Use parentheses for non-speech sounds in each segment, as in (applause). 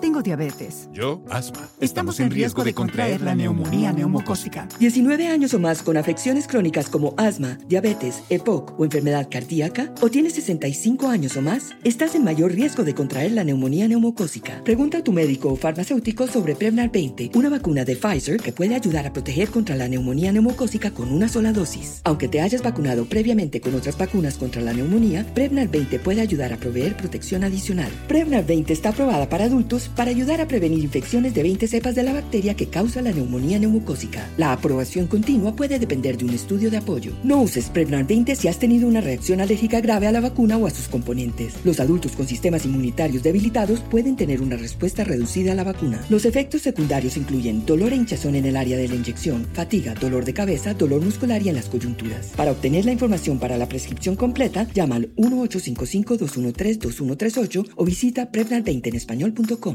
Tengo diabetes. Yo, asma. Estamos en riesgo de contraer la neumonía neumocócica. 19 años o más con afecciones crónicas como asma, diabetes, EPOC o enfermedad cardíaca, o tienes 65 años o más, estás en mayor riesgo de contraer la neumonía neumocócica. Pregunta a tu médico o farmacéutico sobre Prevnar 20, una vacuna de Pfizer que puede ayudar a proteger contra la neumonía neumocócica con una sola dosis. Aunque te hayas vacunado previamente con otras vacunas contra la neumonía, Prevnar 20 puede ayudar a proveer protección adicional. Prevnar 20 está aprobada para adultos para ayudar a prevenir infecciones de 20 cepas de la bacteria que causa la neumonía neumocócica. La aprobación continua puede depender de un estudio de apoyo. No uses Prevnar 20 si has tenido una reacción alérgica grave a la vacuna o a sus componentes. Los adultos con sistemas inmunitarios debilitados pueden tener una respuesta reducida a la vacuna. Los efectos secundarios incluyen dolor e hinchazón en el área de la inyección, fatiga, dolor de cabeza, dolor muscular y en las coyunturas. Para obtener la información para la prescripción completa, llama al 1-855-213-2138 o visita Prevnar20 en español.com.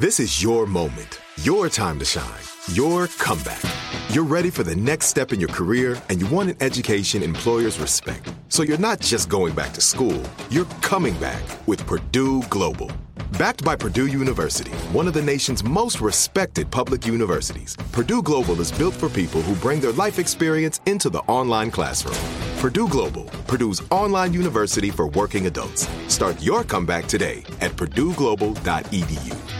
This is your moment, your time to shine, your comeback. You're ready for the next step in your career and you want an education employers respect. So you're not just going back to school, you're coming back with Purdue Global. Backed by Purdue University, one of the nation's most respected public universities, Purdue Global is built for people who bring their life experience into the online classroom. Purdue Global, Purdue's online university for working adults. Start your comeback today at purdueglobal.edu.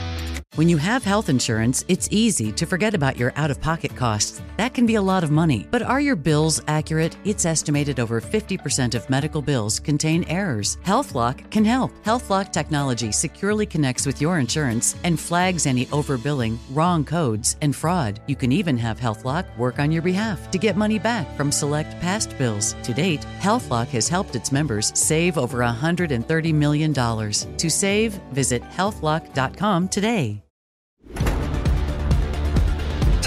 When you have health insurance, it's easy to forget about your out of pocket costs. That can be a lot of money. But are your bills accurate? It's estimated over 50% of medical bills contain errors. HealthLock can help. HealthLock technology securely connects with your insurance and flags any overbilling, wrong codes, and fraud. You can even have HealthLock work on your behalf to get money back from select past bills. To date, HealthLock has helped its members save over $130 million. To save, visit healthlock.com today.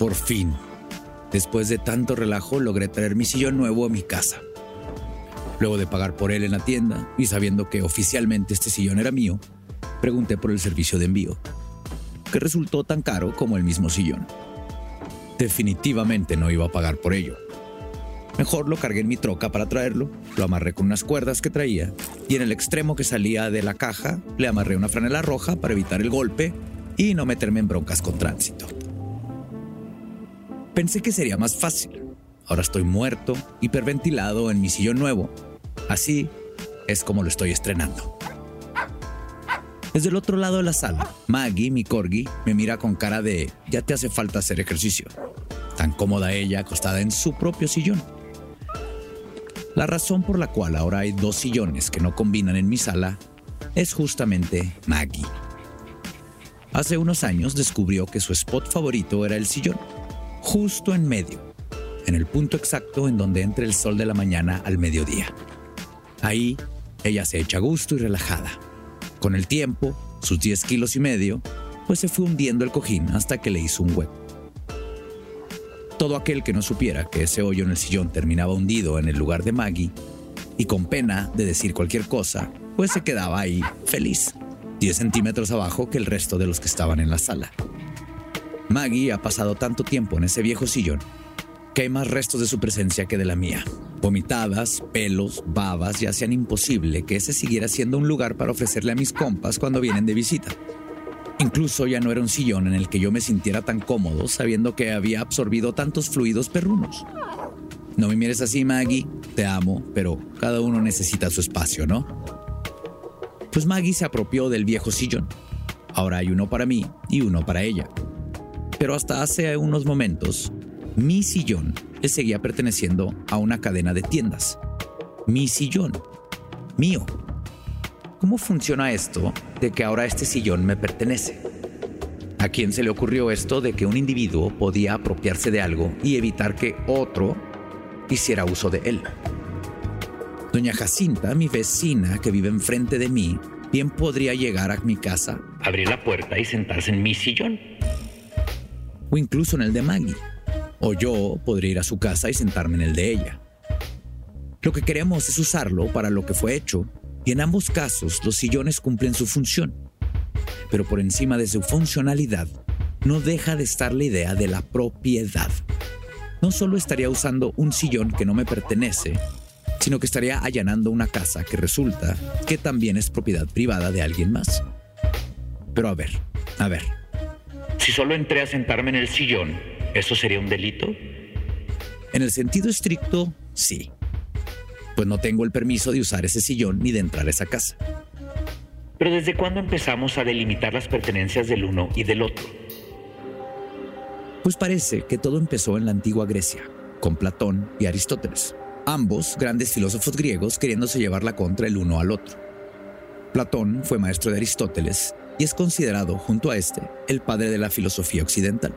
Por fin, después de tanto relajo, logré traer mi sillón nuevo a mi casa. Luego de pagar por él en la tienda y sabiendo que oficialmente este sillón era mío, pregunté por el servicio de envío, que resultó tan caro como el mismo sillón. Definitivamente no iba a pagar por ello. Mejor lo cargué en mi troca para traerlo, lo amarré con unas cuerdas que traía y en el extremo que salía de la caja le amarré una franela roja para evitar el golpe y no meterme en broncas con tránsito. Pensé que sería más fácil. Ahora estoy muerto, hiperventilado en mi sillón nuevo. Así es como lo estoy estrenando. Desde el otro lado de la sala, Maggie, mi corgi, me mira con cara de ya te hace falta hacer ejercicio. Tan cómoda ella acostada en su propio sillón. La razón por la cual ahora hay dos sillones que no combinan en mi sala es justamente Maggie. Hace unos años descubrió que su spot favorito era el sillón justo en medio, en el punto exacto en donde entra el sol de la mañana al mediodía. Ahí, ella se echa a gusto y relajada. Con el tiempo, sus 10 kilos y medio, pues se fue hundiendo el cojín hasta que le hizo un hueco. Todo aquel que no supiera que ese hoyo en el sillón terminaba hundido en el lugar de Maggie, y con pena de decir cualquier cosa, pues se quedaba ahí feliz, 10 centímetros abajo que el resto de los que estaban en la sala. Maggie ha pasado tanto tiempo en ese viejo sillón que hay más restos de su presencia que de la mía. Vomitadas, pelos, babas y hacían imposible que ese siguiera siendo un lugar para ofrecerle a mis compas cuando vienen de visita. Incluso ya no era un sillón en el que yo me sintiera tan cómodo sabiendo que había absorbido tantos fluidos perrunos. No me mires así, Maggie, te amo, pero cada uno necesita su espacio, ¿no? Pues Maggie se apropió del viejo sillón. Ahora hay uno para mí y uno para ella pero hasta hace unos momentos, mi sillón le seguía perteneciendo a una cadena de tiendas. Mi sillón, mío. ¿Cómo funciona esto de que ahora este sillón me pertenece? ¿A quién se le ocurrió esto de que un individuo podía apropiarse de algo y evitar que otro hiciera uso de él? Doña Jacinta, mi vecina que vive enfrente de mí, bien podría llegar a mi casa, abrir la puerta y sentarse en mi sillón. O incluso en el de Maggie. O yo podría ir a su casa y sentarme en el de ella. Lo que queremos es usarlo para lo que fue hecho, y en ambos casos los sillones cumplen su función. Pero por encima de su funcionalidad, no deja de estar la idea de la propiedad. No solo estaría usando un sillón que no me pertenece, sino que estaría allanando una casa que resulta que también es propiedad privada de alguien más. Pero a ver, a ver. Si solo entré a sentarme en el sillón, ¿eso sería un delito? En el sentido estricto, sí. Pues no tengo el permiso de usar ese sillón ni de entrar a esa casa. Pero ¿desde cuándo empezamos a delimitar las pertenencias del uno y del otro? Pues parece que todo empezó en la antigua Grecia, con Platón y Aristóteles ambos grandes filósofos griegos queriéndose llevar la contra el uno al otro. Platón fue maestro de Aristóteles y es considerado, junto a este, el padre de la filosofía occidental.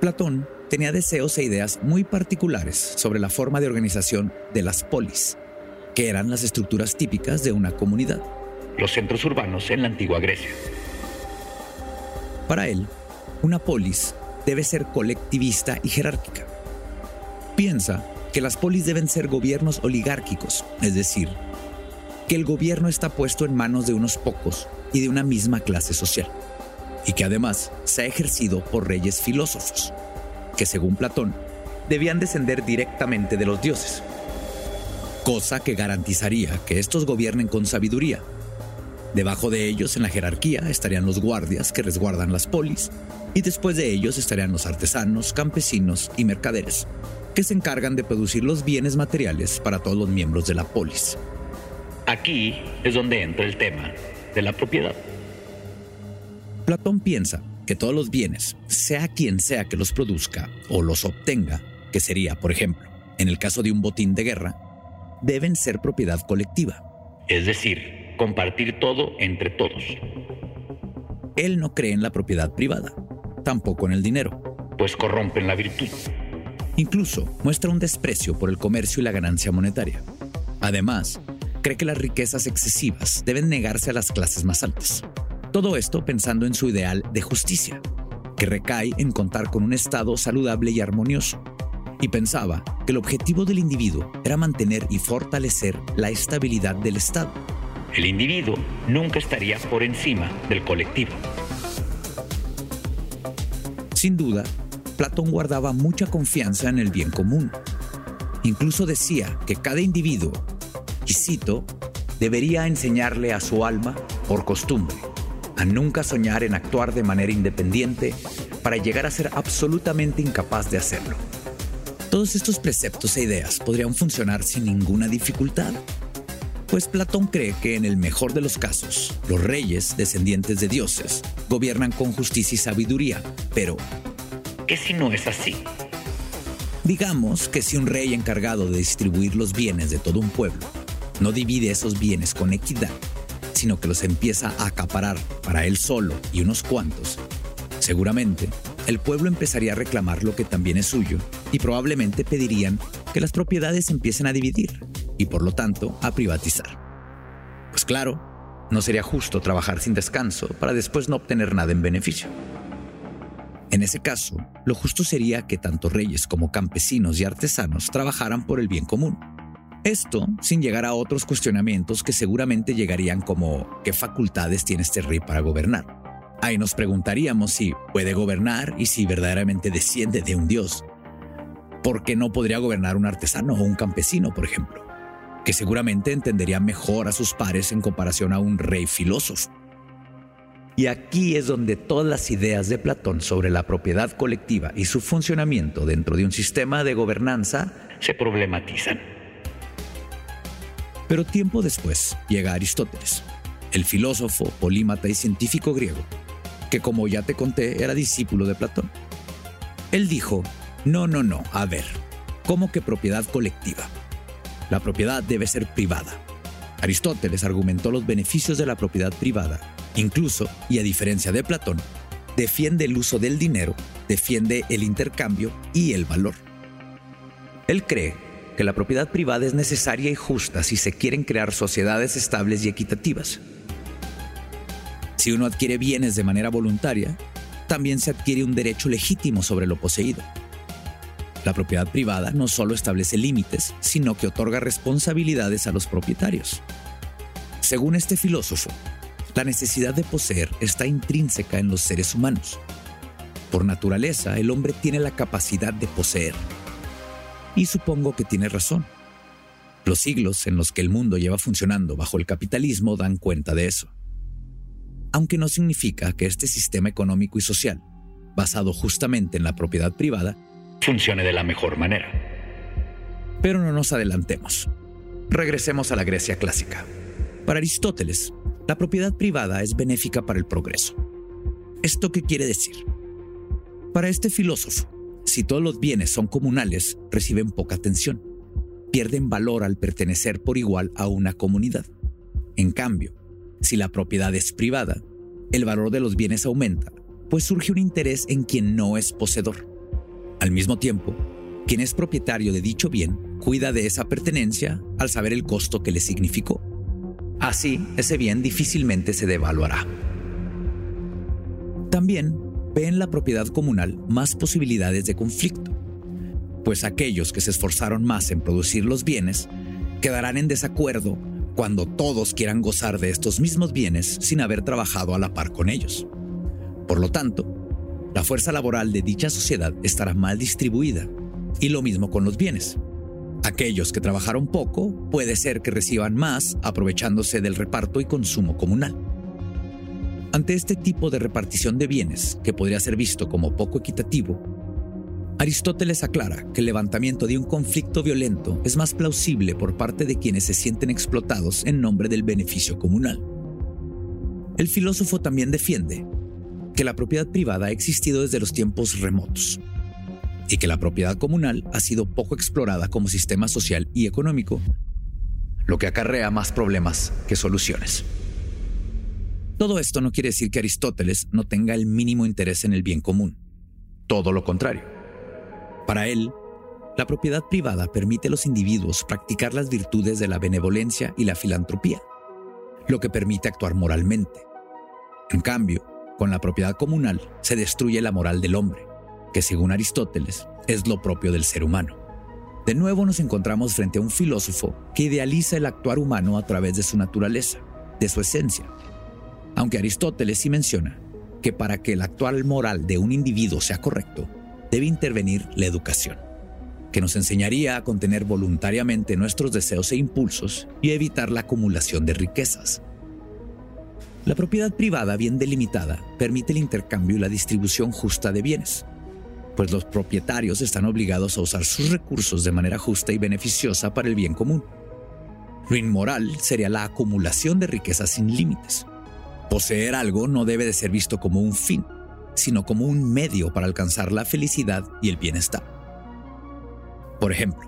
Platón tenía deseos e ideas muy particulares sobre la forma de organización de las polis, que eran las estructuras típicas de una comunidad. Los centros urbanos en la antigua Grecia. Para él, una polis debe ser colectivista y jerárquica. Piensa que las polis deben ser gobiernos oligárquicos, es decir, que el gobierno está puesto en manos de unos pocos y de una misma clase social, y que además se ha ejercido por reyes filósofos, que según Platón debían descender directamente de los dioses, cosa que garantizaría que estos gobiernen con sabiduría. Debajo de ellos en la jerarquía estarían los guardias que resguardan las polis, y después de ellos estarían los artesanos, campesinos y mercaderes, que se encargan de producir los bienes materiales para todos los miembros de la polis. Aquí es donde entra el tema de la propiedad. Platón piensa que todos los bienes, sea quien sea que los produzca o los obtenga, que sería, por ejemplo, en el caso de un botín de guerra, deben ser propiedad colectiva. Es decir, compartir todo entre todos. Él no cree en la propiedad privada, tampoco en el dinero. Pues corrompen la virtud. Incluso muestra un desprecio por el comercio y la ganancia monetaria. Además, cree que las riquezas excesivas deben negarse a las clases más altas. Todo esto pensando en su ideal de justicia, que recae en contar con un Estado saludable y armonioso. Y pensaba que el objetivo del individuo era mantener y fortalecer la estabilidad del Estado. El individuo nunca estaría por encima del colectivo. Sin duda, Platón guardaba mucha confianza en el bien común. Incluso decía que cada individuo, y cito, debería enseñarle a su alma, por costumbre, a nunca soñar en actuar de manera independiente para llegar a ser absolutamente incapaz de hacerlo. Todos estos preceptos e ideas podrían funcionar sin ninguna dificultad, pues Platón cree que en el mejor de los casos, los reyes, descendientes de dioses, gobiernan con justicia y sabiduría, pero ¿Qué si no es así? Digamos que si un rey encargado de distribuir los bienes de todo un pueblo no divide esos bienes con equidad, sino que los empieza a acaparar para él solo y unos cuantos, seguramente el pueblo empezaría a reclamar lo que también es suyo y probablemente pedirían que las propiedades empiecen a dividir y por lo tanto a privatizar. Pues claro, no sería justo trabajar sin descanso para después no obtener nada en beneficio. En ese caso, lo justo sería que tanto reyes como campesinos y artesanos trabajaran por el bien común. Esto sin llegar a otros cuestionamientos que seguramente llegarían como ¿qué facultades tiene este rey para gobernar? Ahí nos preguntaríamos si puede gobernar y si verdaderamente desciende de un dios. ¿Por qué no podría gobernar un artesano o un campesino, por ejemplo? Que seguramente entendería mejor a sus pares en comparación a un rey filósofo. Y aquí es donde todas las ideas de Platón sobre la propiedad colectiva y su funcionamiento dentro de un sistema de gobernanza se problematizan. Pero tiempo después llega Aristóteles, el filósofo, polímata y científico griego, que como ya te conté era discípulo de Platón. Él dijo, no, no, no, a ver, ¿cómo que propiedad colectiva? La propiedad debe ser privada. Aristóteles argumentó los beneficios de la propiedad privada Incluso, y a diferencia de Platón, defiende el uso del dinero, defiende el intercambio y el valor. Él cree que la propiedad privada es necesaria y justa si se quieren crear sociedades estables y equitativas. Si uno adquiere bienes de manera voluntaria, también se adquiere un derecho legítimo sobre lo poseído. La propiedad privada no solo establece límites, sino que otorga responsabilidades a los propietarios. Según este filósofo, la necesidad de poseer está intrínseca en los seres humanos. Por naturaleza, el hombre tiene la capacidad de poseer. Y supongo que tiene razón. Los siglos en los que el mundo lleva funcionando bajo el capitalismo dan cuenta de eso. Aunque no significa que este sistema económico y social, basado justamente en la propiedad privada, funcione de la mejor manera. Pero no nos adelantemos. Regresemos a la Grecia clásica. Para Aristóteles, la propiedad privada es benéfica para el progreso. ¿Esto qué quiere decir? Para este filósofo, si todos los bienes son comunales, reciben poca atención. Pierden valor al pertenecer por igual a una comunidad. En cambio, si la propiedad es privada, el valor de los bienes aumenta, pues surge un interés en quien no es poseedor. Al mismo tiempo, quien es propietario de dicho bien cuida de esa pertenencia al saber el costo que le significó. Así, ese bien difícilmente se devaluará. También ve en la propiedad comunal más posibilidades de conflicto, pues aquellos que se esforzaron más en producir los bienes quedarán en desacuerdo cuando todos quieran gozar de estos mismos bienes sin haber trabajado a la par con ellos. Por lo tanto, la fuerza laboral de dicha sociedad estará mal distribuida, y lo mismo con los bienes. Aquellos que trabajaron poco puede ser que reciban más aprovechándose del reparto y consumo comunal. Ante este tipo de repartición de bienes, que podría ser visto como poco equitativo, Aristóteles aclara que el levantamiento de un conflicto violento es más plausible por parte de quienes se sienten explotados en nombre del beneficio comunal. El filósofo también defiende que la propiedad privada ha existido desde los tiempos remotos y que la propiedad comunal ha sido poco explorada como sistema social y económico, lo que acarrea más problemas que soluciones. Todo esto no quiere decir que Aristóteles no tenga el mínimo interés en el bien común. Todo lo contrario. Para él, la propiedad privada permite a los individuos practicar las virtudes de la benevolencia y la filantropía, lo que permite actuar moralmente. En cambio, con la propiedad comunal se destruye la moral del hombre, que según Aristóteles es lo propio del ser humano. De nuevo nos encontramos frente a un filósofo que idealiza el actuar humano a través de su naturaleza, de su esencia, aunque Aristóteles sí menciona que para que el actual moral de un individuo sea correcto, debe intervenir la educación, que nos enseñaría a contener voluntariamente nuestros deseos e impulsos y evitar la acumulación de riquezas. La propiedad privada bien delimitada permite el intercambio y la distribución justa de bienes, pues los propietarios están obligados a usar sus recursos de manera justa y beneficiosa para el bien común. Lo inmoral sería la acumulación de riquezas sin límites, Poseer algo no debe de ser visto como un fin, sino como un medio para alcanzar la felicidad y el bienestar. Por ejemplo,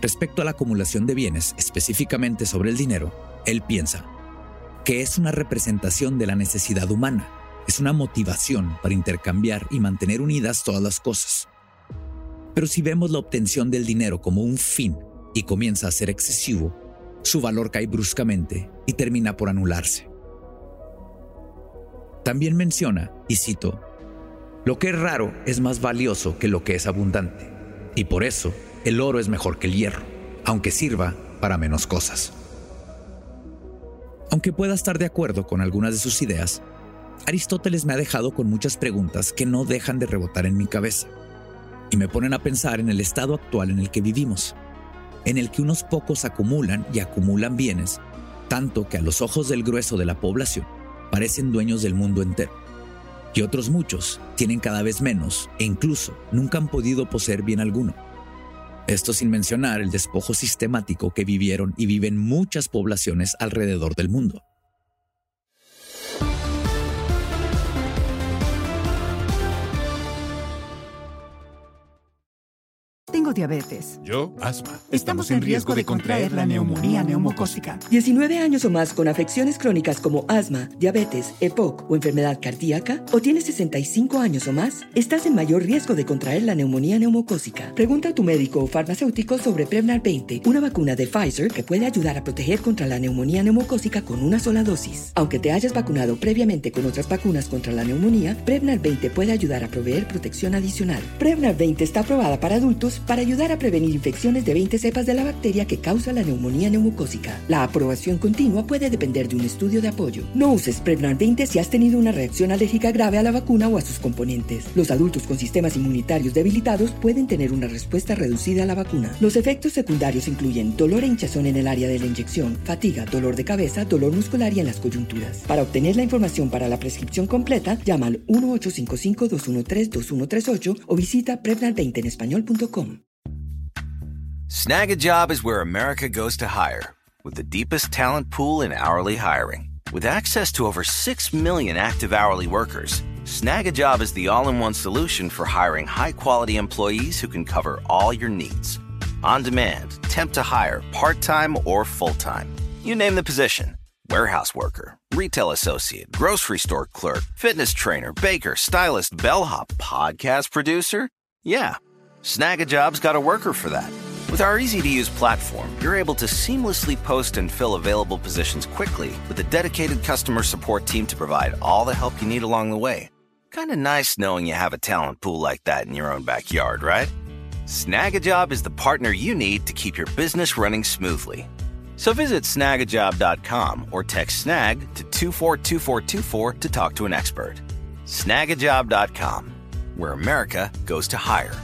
respecto a la acumulación de bienes, específicamente sobre el dinero, él piensa que es una representación de la necesidad humana, es una motivación para intercambiar y mantener unidas todas las cosas. Pero si vemos la obtención del dinero como un fin y comienza a ser excesivo, su valor cae bruscamente y termina por anularse. También menciona, y cito, lo que es raro es más valioso que lo que es abundante, y por eso el oro es mejor que el hierro, aunque sirva para menos cosas. Aunque pueda estar de acuerdo con algunas de sus ideas, Aristóteles me ha dejado con muchas preguntas que no dejan de rebotar en mi cabeza y me ponen a pensar en el estado actual en el que vivimos, en el que unos pocos acumulan y acumulan bienes, tanto que a los ojos del grueso de la población parecen dueños del mundo entero. Y otros muchos tienen cada vez menos e incluso nunca han podido poseer bien alguno. Esto sin mencionar el despojo sistemático que vivieron y viven muchas poblaciones alrededor del mundo. Diabetes. Yo, asma. Estamos en riesgo de contraer la neumonía neumocócica. 19 años o más con afecciones crónicas como asma, diabetes, EPOC o enfermedad cardíaca, o tienes 65 años o más, estás en mayor riesgo de contraer la neumonía neumocócica. Pregunta a tu médico o farmacéutico sobre Prevnar 20, una vacuna de Pfizer que puede ayudar a proteger contra la neumonía neumocócica con una sola dosis. Aunque te hayas vacunado previamente con otras vacunas contra la neumonía, Prevnar 20 puede ayudar a proveer protección adicional. Prevnar 20 está aprobada para adultos para ayudar a prevenir infecciones de 20 cepas de la bacteria que causa la neumonía neumocócica. La aprobación continua puede depender de un estudio de apoyo. No uses Prevnar 20 si has tenido una reacción alérgica grave a la vacuna o a sus componentes. Los adultos con sistemas inmunitarios debilitados pueden tener una respuesta reducida a la vacuna. Los efectos secundarios incluyen dolor e hinchazón en el área de la inyección, fatiga, dolor de cabeza, dolor muscular y en las coyunturas. Para obtener la información para la prescripción completa, llama al 1-855-213-2138 o visita Prevnar20 en español.com. Snag a job is where America goes to hire, with the deepest talent pool in hourly hiring. With access to over 6 million active hourly workers, Snag a job is the all in one solution for hiring high quality employees who can cover all your needs. On demand, temp to hire, part time or full time. You name the position warehouse worker, retail associate, grocery store clerk, fitness trainer, baker, stylist, bellhop, podcast producer. Yeah, Snagajob's got a worker for that. With our easy to use platform, you're able to seamlessly post and fill available positions quickly with a dedicated customer support team to provide all the help you need along the way. Kind of nice knowing you have a talent pool like that in your own backyard, right? Snagajob is the partner you need to keep your business running smoothly. So visit snagajob.com or text snag to 242424 to talk to an expert. Snagajob.com, where America goes to hire.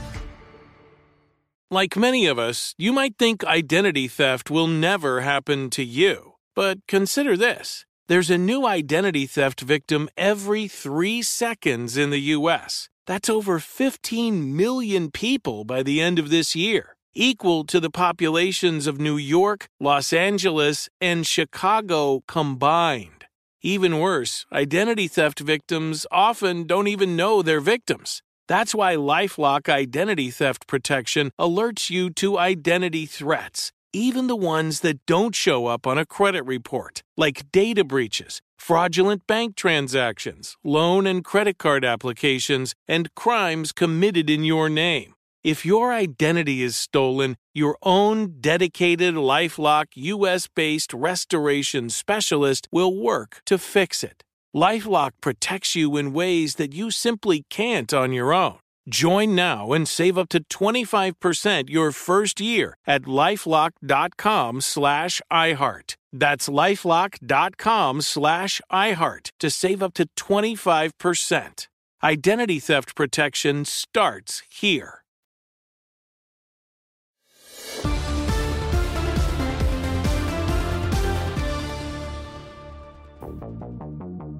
Like many of us, you might think identity theft will never happen to you. But consider this there's a new identity theft victim every three seconds in the U.S. That's over 15 million people by the end of this year, equal to the populations of New York, Los Angeles, and Chicago combined. Even worse, identity theft victims often don't even know they're victims. That's why Lifelock Identity Theft Protection alerts you to identity threats, even the ones that don't show up on a credit report, like data breaches, fraudulent bank transactions, loan and credit card applications, and crimes committed in your name. If your identity is stolen, your own dedicated Lifelock US based restoration specialist will work to fix it. Lifelock protects you in ways that you simply can't on your own. Join now and save up to 25% your first year at lifelock.com slash iHeart. That's lifelock.com slash iHeart to save up to 25%. Identity theft protection starts here.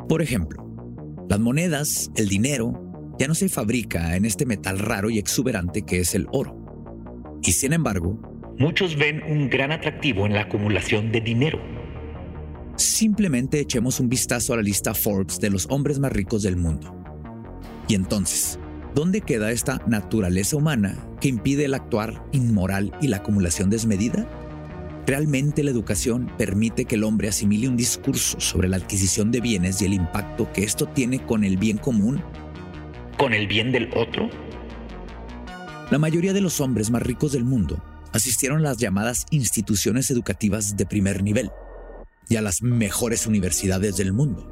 Por ejemplo, las monedas, el dinero, ya no se fabrica en este metal raro y exuberante que es el oro. Y sin embargo, muchos ven un gran atractivo en la acumulación de dinero. Simplemente echemos un vistazo a la lista Forbes de los hombres más ricos del mundo. Y entonces, ¿dónde queda esta naturaleza humana que impide el actuar inmoral y la acumulación desmedida? ¿Realmente la educación permite que el hombre asimile un discurso sobre la adquisición de bienes y el impacto que esto tiene con el bien común? ¿Con el bien del otro? La mayoría de los hombres más ricos del mundo asistieron a las llamadas instituciones educativas de primer nivel y a las mejores universidades del mundo.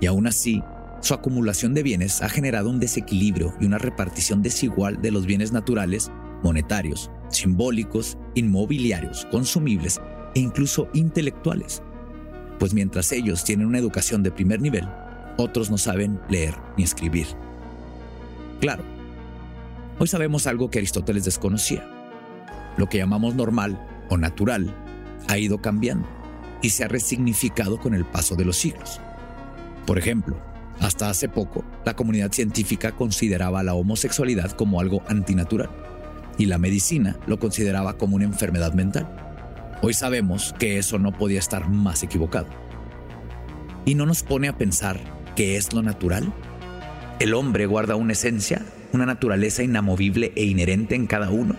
Y aún así, su acumulación de bienes ha generado un desequilibrio y una repartición desigual de los bienes naturales, monetarios, simbólicos, inmobiliarios, consumibles e incluso intelectuales. Pues mientras ellos tienen una educación de primer nivel, otros no saben leer ni escribir. Claro, hoy sabemos algo que Aristóteles desconocía. Lo que llamamos normal o natural ha ido cambiando y se ha resignificado con el paso de los siglos. Por ejemplo, hasta hace poco, la comunidad científica consideraba la homosexualidad como algo antinatural y la medicina lo consideraba como una enfermedad mental. Hoy sabemos que eso no podía estar más equivocado. ¿Y no nos pone a pensar qué es lo natural? El hombre guarda una esencia, una naturaleza inamovible e inherente en cada uno,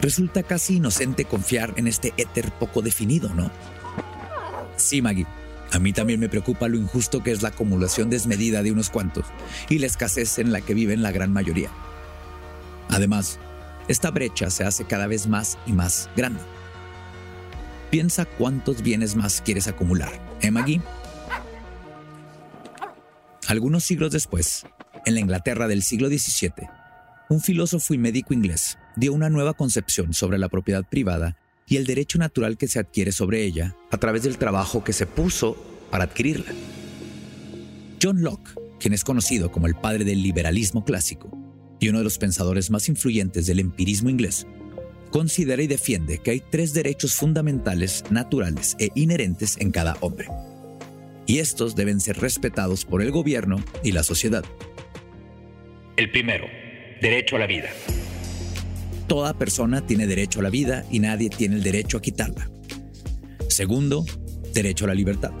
Resulta casi inocente confiar en este éter poco definido, ¿no? Sí, Maggie. A mí también me preocupa lo injusto que es la acumulación desmedida de unos cuantos y la escasez en la que viven la gran mayoría. Además, esta brecha se hace cada vez más y más grande. Piensa cuántos bienes más quieres acumular, ¿eh, Maggie? Algunos siglos después, en la Inglaterra del siglo XVII, un filósofo y médico inglés dio una nueva concepción sobre la propiedad privada y el derecho natural que se adquiere sobre ella a través del trabajo que se puso para adquirirla. John Locke, quien es conocido como el padre del liberalismo clásico y uno de los pensadores más influyentes del empirismo inglés, considera y defiende que hay tres derechos fundamentales, naturales e inherentes en cada hombre. Y estos deben ser respetados por el gobierno y la sociedad. El primero, derecho a la vida. Toda persona tiene derecho a la vida y nadie tiene el derecho a quitarla. Segundo, derecho a la libertad.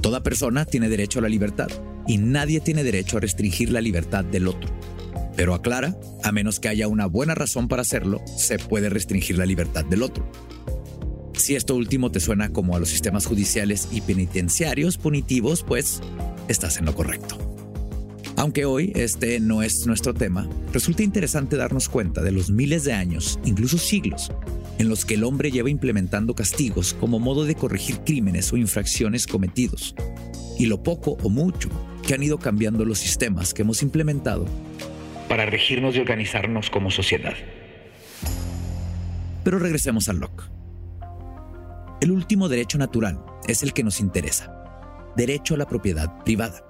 Toda persona tiene derecho a la libertad y nadie tiene derecho a restringir la libertad del otro. Pero aclara, a menos que haya una buena razón para hacerlo, se puede restringir la libertad del otro. Si esto último te suena como a los sistemas judiciales y penitenciarios punitivos, pues estás en lo correcto. Aunque hoy este no es nuestro tema, resulta interesante darnos cuenta de los miles de años, incluso siglos, en los que el hombre lleva implementando castigos como modo de corregir crímenes o infracciones cometidos, y lo poco o mucho que han ido cambiando los sistemas que hemos implementado para regirnos y organizarnos como sociedad. Pero regresemos al Locke. El último derecho natural es el que nos interesa, derecho a la propiedad privada.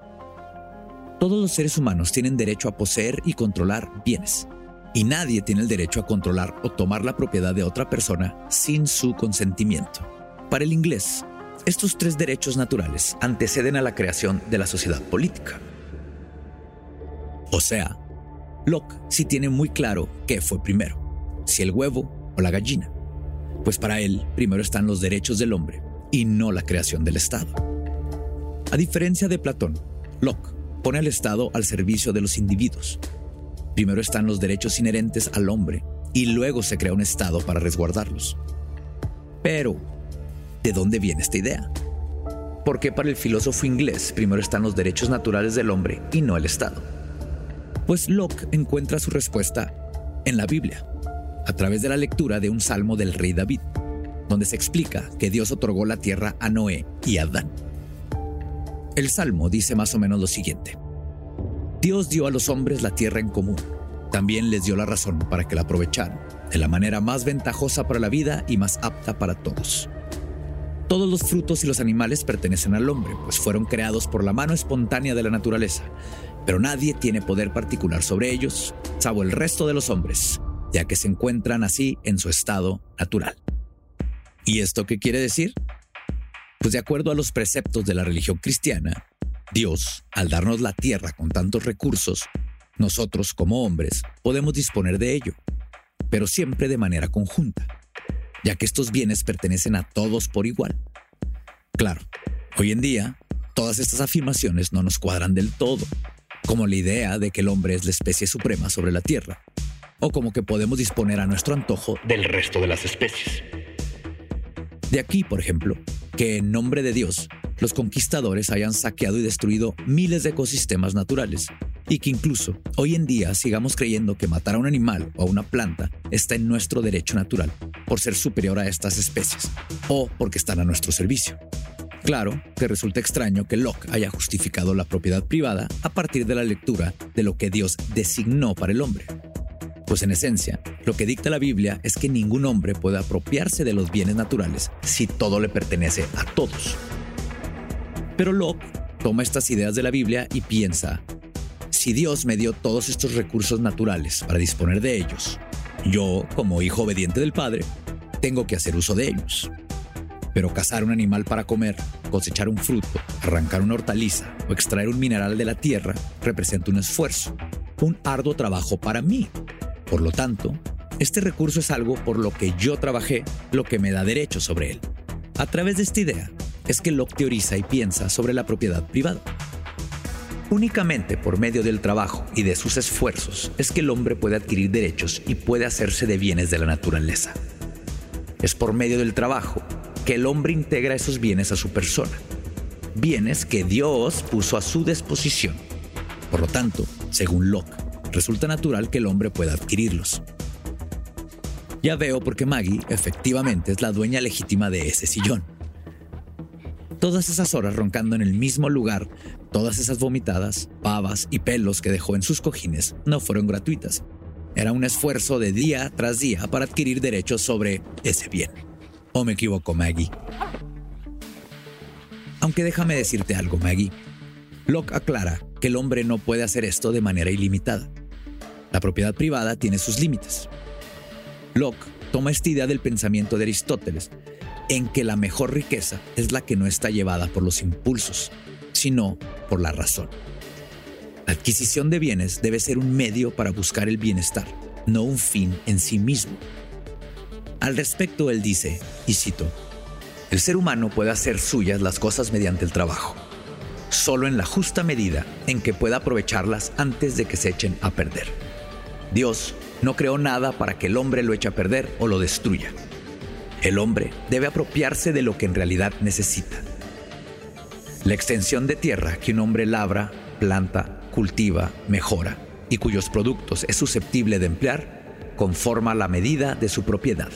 Todos los seres humanos tienen derecho a poseer y controlar bienes, y nadie tiene el derecho a controlar o tomar la propiedad de otra persona sin su consentimiento. Para el inglés, estos tres derechos naturales anteceden a la creación de la sociedad política. O sea, Locke sí tiene muy claro qué fue primero, si el huevo o la gallina, pues para él primero están los derechos del hombre y no la creación del Estado. A diferencia de Platón, Locke pone al Estado al servicio de los individuos. Primero están los derechos inherentes al hombre y luego se crea un Estado para resguardarlos. Pero, ¿de dónde viene esta idea? ¿Por qué para el filósofo inglés primero están los derechos naturales del hombre y no el Estado? Pues Locke encuentra su respuesta en la Biblia, a través de la lectura de un salmo del rey David, donde se explica que Dios otorgó la tierra a Noé y a Adán. El Salmo dice más o menos lo siguiente. Dios dio a los hombres la tierra en común. También les dio la razón para que la aprovecharan, de la manera más ventajosa para la vida y más apta para todos. Todos los frutos y los animales pertenecen al hombre, pues fueron creados por la mano espontánea de la naturaleza, pero nadie tiene poder particular sobre ellos, salvo el resto de los hombres, ya que se encuentran así en su estado natural. ¿Y esto qué quiere decir? Pues de acuerdo a los preceptos de la religión cristiana, Dios, al darnos la tierra con tantos recursos, nosotros como hombres podemos disponer de ello, pero siempre de manera conjunta, ya que estos bienes pertenecen a todos por igual. Claro, hoy en día, todas estas afirmaciones no nos cuadran del todo, como la idea de que el hombre es la especie suprema sobre la tierra, o como que podemos disponer a nuestro antojo del resto de las especies. De aquí, por ejemplo, que en nombre de Dios, los conquistadores hayan saqueado y destruido miles de ecosistemas naturales, y que incluso hoy en día sigamos creyendo que matar a un animal o a una planta está en nuestro derecho natural, por ser superior a estas especies, o porque están a nuestro servicio. Claro que resulta extraño que Locke haya justificado la propiedad privada a partir de la lectura de lo que Dios designó para el hombre, pues en esencia, lo que dicta la Biblia es que ningún hombre puede apropiarse de los bienes naturales si todo le pertenece a todos. Pero Locke toma estas ideas de la Biblia y piensa, si Dios me dio todos estos recursos naturales para disponer de ellos, yo, como hijo obediente del Padre, tengo que hacer uso de ellos. Pero cazar un animal para comer, cosechar un fruto, arrancar una hortaliza o extraer un mineral de la tierra representa un esfuerzo, un arduo trabajo para mí, por lo tanto, este recurso es algo por lo que yo trabajé, lo que me da derecho sobre él. A través de esta idea es que Locke teoriza y piensa sobre la propiedad privada. Únicamente por medio del trabajo y de sus esfuerzos es que el hombre puede adquirir derechos y puede hacerse de bienes de la naturaleza. Es por medio del trabajo que el hombre integra esos bienes a su persona, bienes que Dios puso a su disposición. Por lo tanto, según Locke, resulta natural que el hombre pueda adquirirlos. Ya veo por qué Maggie efectivamente es la dueña legítima de ese sillón. Todas esas horas roncando en el mismo lugar, todas esas vomitadas, pavas y pelos que dejó en sus cojines no fueron gratuitas. Era un esfuerzo de día tras día para adquirir derechos sobre ese bien. ¿O me equivoco, Maggie? Aunque déjame decirte algo, Maggie. Locke aclara que el hombre no puede hacer esto de manera ilimitada. La propiedad privada tiene sus límites. Locke toma esta idea del pensamiento de Aristóteles en que la mejor riqueza es la que no está llevada por los impulsos, sino por la razón. La adquisición de bienes debe ser un medio para buscar el bienestar, no un fin en sí mismo. Al respecto, él dice, y cito, el ser humano puede hacer suyas las cosas mediante el trabajo, solo en la justa medida en que pueda aprovecharlas antes de que se echen a perder. Dios no creó nada para que el hombre lo eche a perder o lo destruya. El hombre debe apropiarse de lo que en realidad necesita. La extensión de tierra que un hombre labra, planta, cultiva, mejora y cuyos productos es susceptible de emplear, conforma la medida de su propiedad.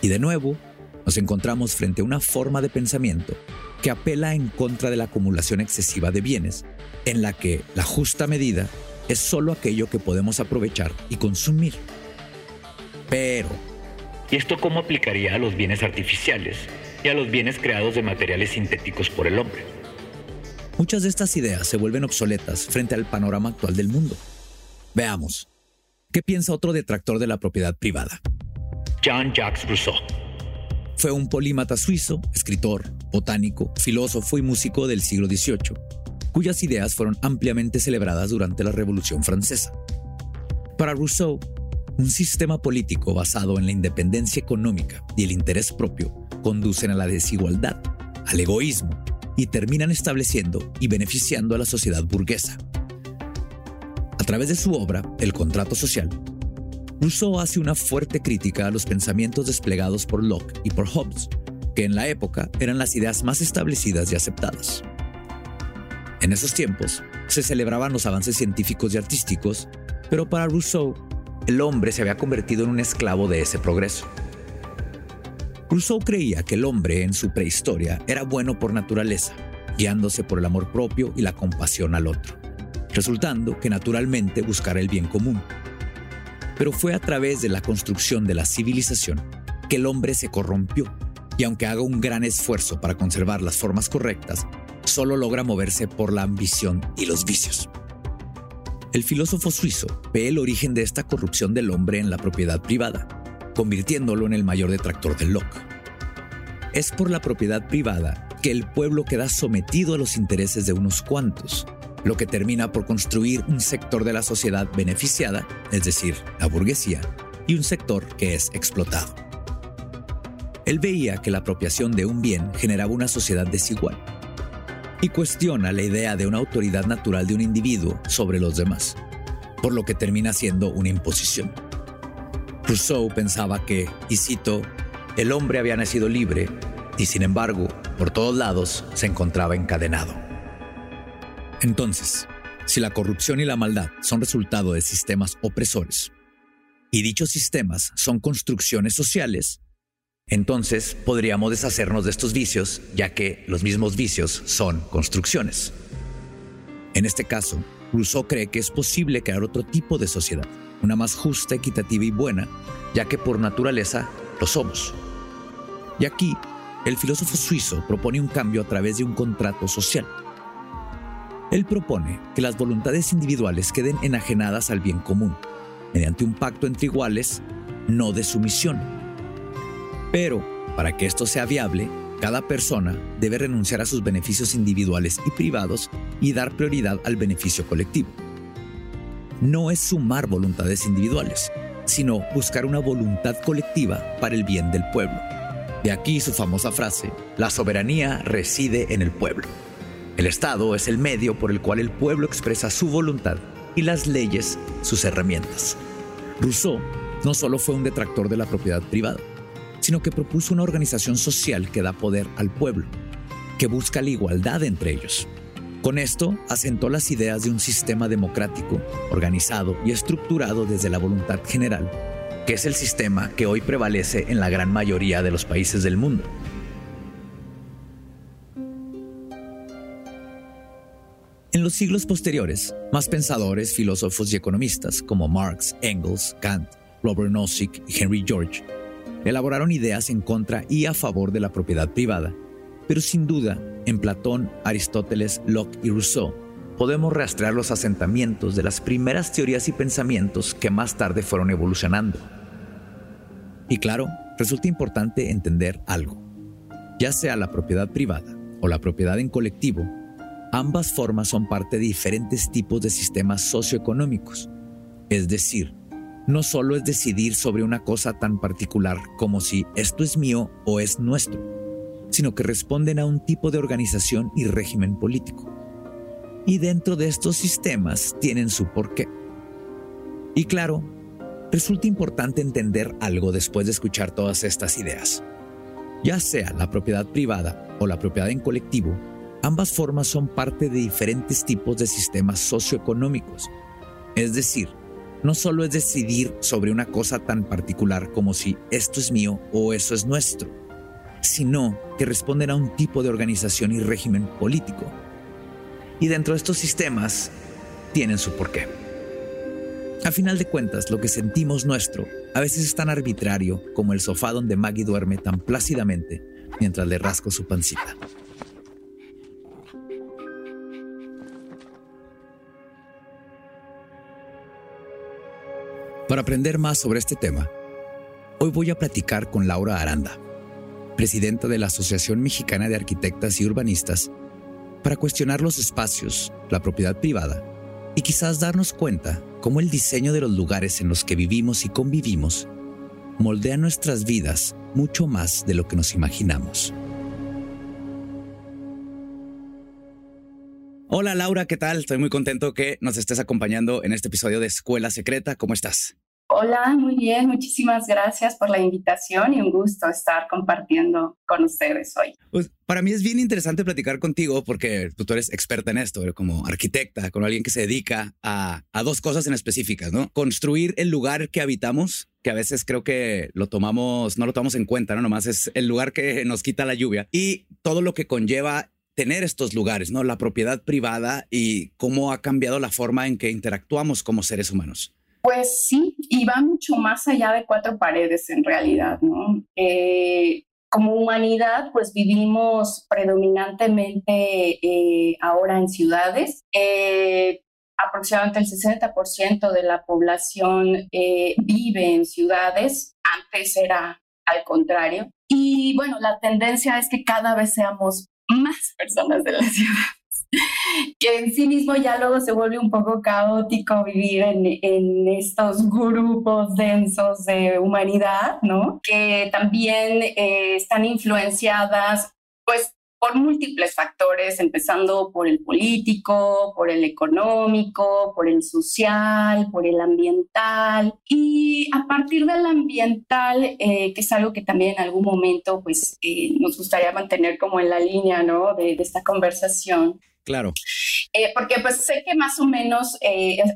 Y de nuevo, nos encontramos frente a una forma de pensamiento que apela en contra de la acumulación excesiva de bienes, en la que la justa medida es solo aquello que podemos aprovechar y consumir. Pero ¿Y esto cómo aplicaría a los bienes artificiales y a los bienes creados de materiales sintéticos por el hombre? Muchas de estas ideas se vuelven obsoletas frente al panorama actual del mundo. Veamos, ¿qué piensa otro detractor de la propiedad privada? Jean-Jacques Rousseau. Fue un polímata suizo, escritor, botánico, filósofo y músico del siglo XVIII, cuyas ideas fueron ampliamente celebradas durante la Revolución Francesa. Para Rousseau, un sistema político basado en la independencia económica y el interés propio conducen a la desigualdad, al egoísmo y terminan estableciendo y beneficiando a la sociedad burguesa. A través de su obra, El contrato social, Rousseau hace una fuerte crítica a los pensamientos desplegados por Locke y por Hobbes, que en la época eran las ideas más establecidas y aceptadas. En esos tiempos, se celebraban los avances científicos y artísticos, pero para Rousseau el hombre se había convertido en un esclavo de ese progreso. Rousseau creía que el hombre en su prehistoria era bueno por naturaleza, guiándose por el amor propio y la compasión al otro, resultando que naturalmente buscara el bien común. Pero fue a través de la construcción de la civilización que el hombre se corrompió, y aunque haga un gran esfuerzo para conservar las formas correctas, solo logra moverse por la ambición y los vicios. El filósofo suizo ve el origen de esta corrupción del hombre en la propiedad privada, convirtiéndolo en el mayor detractor del Locke. Es por la propiedad privada que el pueblo queda sometido a los intereses de unos cuantos, lo que termina por construir un sector de la sociedad beneficiada, es decir, la burguesía, y un sector que es explotado. Él veía que la apropiación de un bien generaba una sociedad desigual, y cuestiona la idea de una autoridad natural de un individuo sobre los demás, por lo que termina siendo una imposición. Rousseau pensaba que, y cito, el hombre había nacido libre y sin embargo, por todos lados se encontraba encadenado. Entonces, si la corrupción y la maldad son resultado de sistemas opresores, y dichos sistemas son construcciones sociales, entonces podríamos deshacernos de estos vicios, ya que los mismos vicios son construcciones. En este caso, Rousseau cree que es posible crear otro tipo de sociedad, una más justa, equitativa y buena, ya que por naturaleza lo somos. Y aquí, el filósofo suizo propone un cambio a través de un contrato social. Él propone que las voluntades individuales queden enajenadas al bien común, mediante un pacto entre iguales, no de sumisión pero, para que esto sea viable, cada persona debe renunciar a sus beneficios individuales y privados y dar prioridad al beneficio colectivo. No es sumar voluntades individuales, sino buscar una voluntad colectiva para el bien del pueblo. De aquí su famosa frase, la soberanía reside en el pueblo. El Estado es el medio por el cual el pueblo expresa su voluntad y las leyes sus herramientas. Rousseau no solo fue un detractor de la propiedad privada, sino que propuso una organización social que da poder al pueblo, que busca la igualdad entre ellos. Con esto asentó las ideas de un sistema democrático, organizado y estructurado desde la voluntad general, que es el sistema que hoy prevalece en la gran mayoría de los países del mundo. En los siglos posteriores, más pensadores, filósofos y economistas como Marx, Engels, Kant, Robert Nozick y Henry George elaboraron ideas en contra y a favor de la propiedad privada, pero sin duda, en Platón, Aristóteles, Locke y Rousseau, podemos rastrear los asentamientos de las primeras teorías y pensamientos que más tarde fueron evolucionando. Y claro, resulta importante entender algo. Ya sea la propiedad privada o la propiedad en colectivo, Ambas formas son parte de diferentes tipos de sistemas socioeconómicos. Es decir, no solo es decidir sobre una cosa tan particular como si esto es mío o es nuestro, sino que responden a un tipo de organización y régimen político. Y dentro de estos sistemas tienen su porqué. Y claro, resulta importante entender algo después de escuchar todas estas ideas. Ya sea la propiedad privada o la propiedad en colectivo, Ambas formas son parte de diferentes tipos de sistemas socioeconómicos. Es decir, no solo es decidir sobre una cosa tan particular como si esto es mío o eso es nuestro, sino que responden a un tipo de organización y régimen político. Y dentro de estos sistemas tienen su porqué. A final de cuentas, lo que sentimos nuestro a veces es tan arbitrario como el sofá donde Maggie duerme tan plácidamente mientras le rasco su pancita. Para aprender más sobre este tema, hoy voy a platicar con Laura Aranda, presidenta de la Asociación Mexicana de Arquitectas y Urbanistas, para cuestionar los espacios, la propiedad privada y quizás darnos cuenta cómo el diseño de los lugares en los que vivimos y convivimos moldea nuestras vidas mucho más de lo que nos imaginamos. Hola Laura, ¿qué tal? Estoy muy contento que nos estés acompañando en este episodio de Escuela Secreta. ¿Cómo estás? Hola, muy bien. Muchísimas gracias por la invitación y un gusto estar compartiendo con ustedes hoy. Pues para mí es bien interesante platicar contigo porque tú eres experta en esto, como arquitecta, con alguien que se dedica a, a dos cosas en específicas, ¿no? Construir el lugar que habitamos que a veces creo que lo tomamos, no lo tomamos en cuenta, ¿no? Nomás es el lugar que nos quita la lluvia y todo lo que conlleva tener estos lugares, ¿no? La propiedad privada y cómo ha cambiado la forma en que interactuamos como seres humanos. Pues sí, y va mucho más allá de cuatro paredes en realidad, ¿no? Eh, como humanidad, pues vivimos predominantemente eh, ahora en ciudades. Eh, aproximadamente el 60% de la población vive en ciudades. Antes era al contrario. Y bueno, la tendencia es que cada vez seamos más personas de la ciudad que en sí mismo ya luego se vuelve un poco caótico vivir en, en, estos grupos densos de humanidad, ¿no? Que también eh, están influenciadas, pues, por múltiples factores, empezando por el político, por el económico, por el social, por el ambiental. Y a partir del ambiental, eh, que es algo que también en algún momento pues, eh, nos gustaría mantener como en la línea ¿no? de, de esta conversación. Claro. Eh, porque pues sé que más o menos,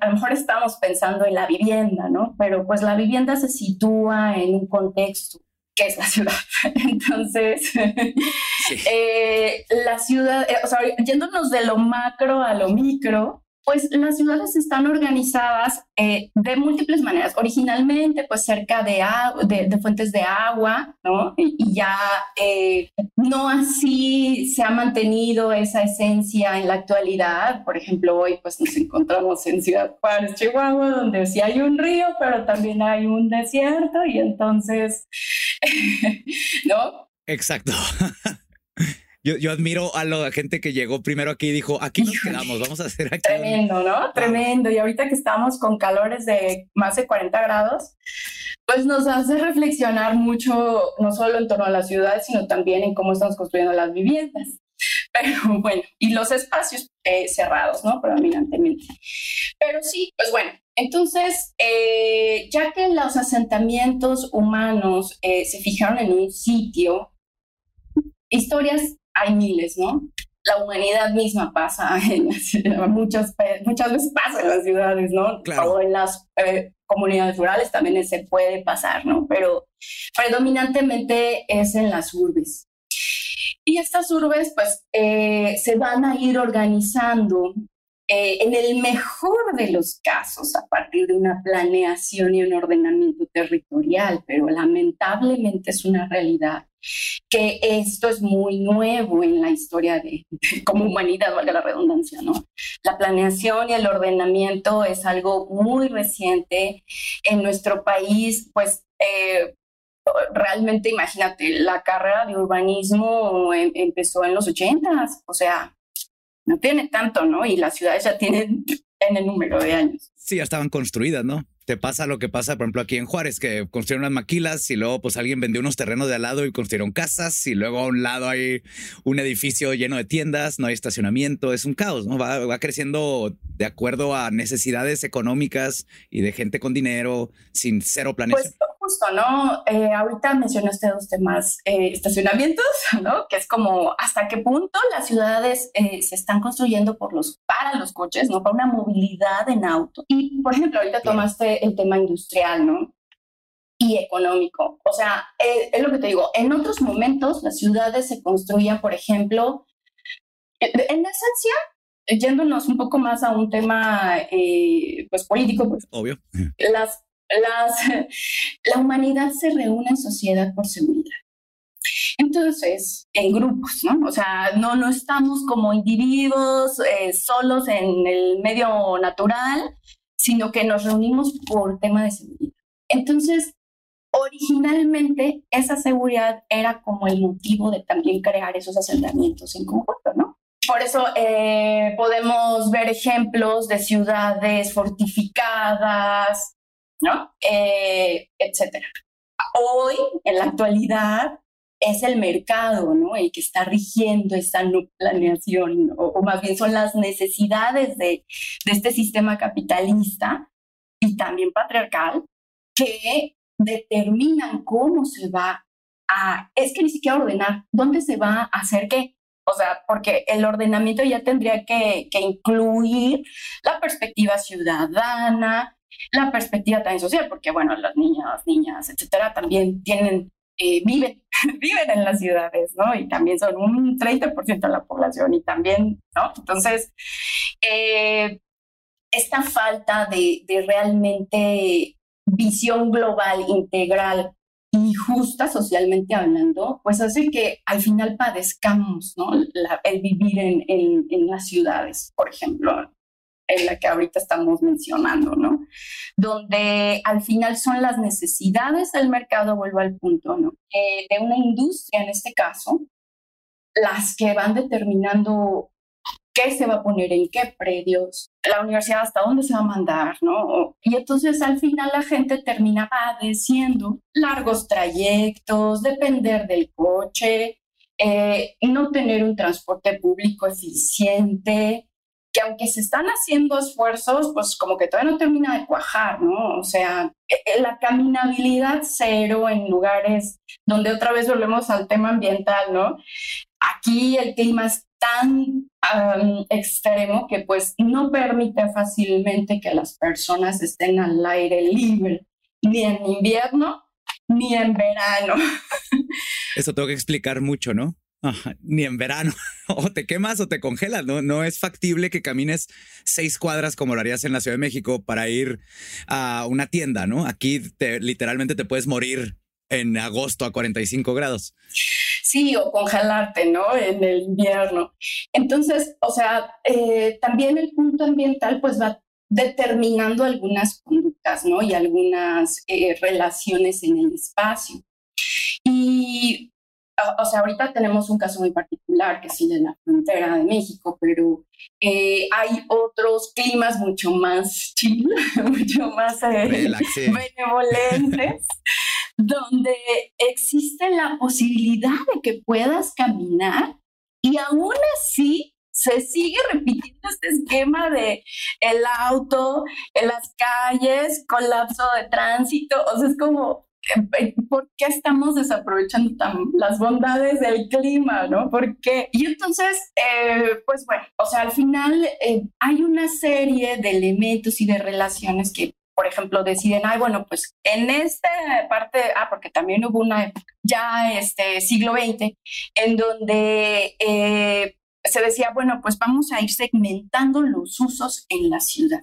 a lo mejor estamos pensando en la vivienda, ¿no? Pero pues la vivienda se sitúa en un contexto que es la ciudad. (laughs) Entonces, (laughs) eh, la ciudad, eh, o sea, yéndonos de lo macro a lo micro, pues las ciudades están organizadas eh, de múltiples maneras. Originalmente, pues cerca de, fuentes de agua, ¿no? Y, ya eh, no así se ha mantenido esa esencia en la actualidad. Por ejemplo, hoy pues nos encontramos en Ciudad Juárez, Chihuahua, donde sí hay un río, pero también hay un desierto y entonces, (laughs) ¿no? Exacto. (laughs) Yo, admiro a la gente que llegó primero aquí y dijo, aquí nos quedamos, vamos a hacer aquí. Tremendo, ¿no? Tremendo. Y ahorita que estamos con calores de más de 40 grados, pues nos hace reflexionar mucho, no solo en torno a la ciudad, sino también en cómo estamos construyendo las viviendas. pero (laughs) bueno, y los espacios eh, cerrados, ¿no? Predominantemente. Pero sí, pues bueno, entonces, eh, ya que los asentamientos humanos eh, se fijaron en un sitio, historias hay miles, ¿no? La humanidad misma pasa (laughs) en muchas, muchas veces pasa en las ciudades, ¿no? Claro. O en las comunidades rurales también se puede pasar, ¿no? Pero predominantemente es en las urbes. Y estas urbes, pues, eh, se van a ir organizando eh, en el mejor de los casos a partir de una planeación y un ordenamiento territorial, pero lamentablemente es una realidad que esto es muy nuevo en la historia de, como humanidad, valga la redundancia, ¿no? La planeación y el ordenamiento es algo muy reciente en nuestro país, pues eh, realmente imagínate, la carrera de urbanismo em, empezó en los ochentas, o sea, no tiene tanto, ¿no? Y las ciudades ya tienen (laughs) en el número de años. Sí, ya estaban construidas, ¿no? Te pasa lo que pasa, por ejemplo, aquí en Juárez, que construyeron unas maquilas y luego pues alguien vendió unos terrenos de al lado y construyeron casas y luego a un lado hay un edificio lleno de tiendas, no hay estacionamiento, es un caos, ¿no? Va, va creciendo de acuerdo a necesidades económicas y de gente con dinero sin cero planeación. Pues justo, ¿no? Eh, ahorita mencionaste dos temas, eh, estacionamientos, (laughs) ¿no? Que es como hasta qué punto las ciudades eh, se están construyendo por los, para los coches, ¿no? Para una movilidad en auto. Y, por ejemplo, ahorita tomaste el tema industrial, ¿no? Y económico. O sea, es lo que te digo, en otros momentos las ciudades se construían, por ejemplo, en esencia, yéndonos un poco más a un tema pues político, pues, obvio. Las las, la humanidad se reúne en sociedad por seguridad. Entonces, en grupos, ¿no? O sea, no, no estamos como individuos eh, solos en el medio natural, sino que nos reunimos por tema de seguridad. Entonces, originalmente esa seguridad era como el motivo de también crear esos asentamientos en conjunto, ¿no? Por eso eh, podemos ver ejemplos de ciudades fortificadas, ¿no? Eh, etcétera. Hoy, en la actualidad, es el mercado, ¿no? El que está rigiendo esa no planeación, o, más bien son las necesidades de, este sistema capitalista y también patriarcal que determinan cómo se va a, es que ni siquiera ordenar, dónde se va a hacer qué. O sea, porque el ordenamiento ya tendría que, que incluir la perspectiva ciudadana, la perspectiva también social, porque bueno, las niñas, niñas, etcétera, también tienen, eh, viven, (laughs) viven en las ciudades, ¿no? Y también son un 30% de la población y también, ¿no? Entonces, eh, esta falta de, de realmente visión global, integral y justa socialmente hablando, pues hace que al final padezcamos, ¿no? el vivir en, en, en, las ciudades, por ejemplo en la que ahorita estamos mencionando, ¿no? Donde al final son las necesidades del mercado, vuelvo al punto, ¿no? de una industria en este caso, las que van determinando qué se va a poner en qué predios, la universidad hasta dónde se va a mandar, ¿no? Y entonces al final la gente termina padeciendo largos trayectos, depender del coche, eh, no tener un transporte público eficiente, que aunque se están haciendo esfuerzos, pues como que todavía no termina de cuajar, ¿no? O sea, e, e, la caminabilidad cero en lugares donde otra vez volvemos al tema ambiental, ¿no? Aquí el clima es tan extremo que pues no permite fácilmente que las personas estén al aire libre, ni en invierno ni en verano. Eso tengo que explicar mucho, ¿no? Ni en verano. (laughs) o te quemas o te congelas. No, no es factible que camines seis cuadras como lo harías en la Ciudad de México para ir a una tienda, ¿no? Aquí te, literalmente te puedes morir en agosto a 45 grados. Sí, o congelarte, ¿no? En el invierno. Entonces, o sea, eh, también el punto ambiental pues va determinando algunas conductas, ¿no? Y algunas eh, relaciones en el espacio. Y o sea, ahorita tenemos un caso muy particular, que es el de la frontera de México, pero eh, hay otros climas mucho más chill, (laughs) mucho más eh, benevolentes, (laughs) donde existe la posibilidad de que puedas caminar Y aún así se sigue repitiendo este esquema de el auto en las calles, colapso de tránsito, o sea, es como, (laughs) ¿por qué estamos desaprovechando las bondades del clima, no? ¿Por qué? Y entonces, eh, pues bueno, o sea, al final eh, hay una serie de elementos y de relaciones que por ejemplo, deciden, ay, bueno, pues en esta parte, ah, porque también hubo una época, ya este siglo XX, en donde se decía, bueno, pues vamos a ir segmentando los usos en la ciudad.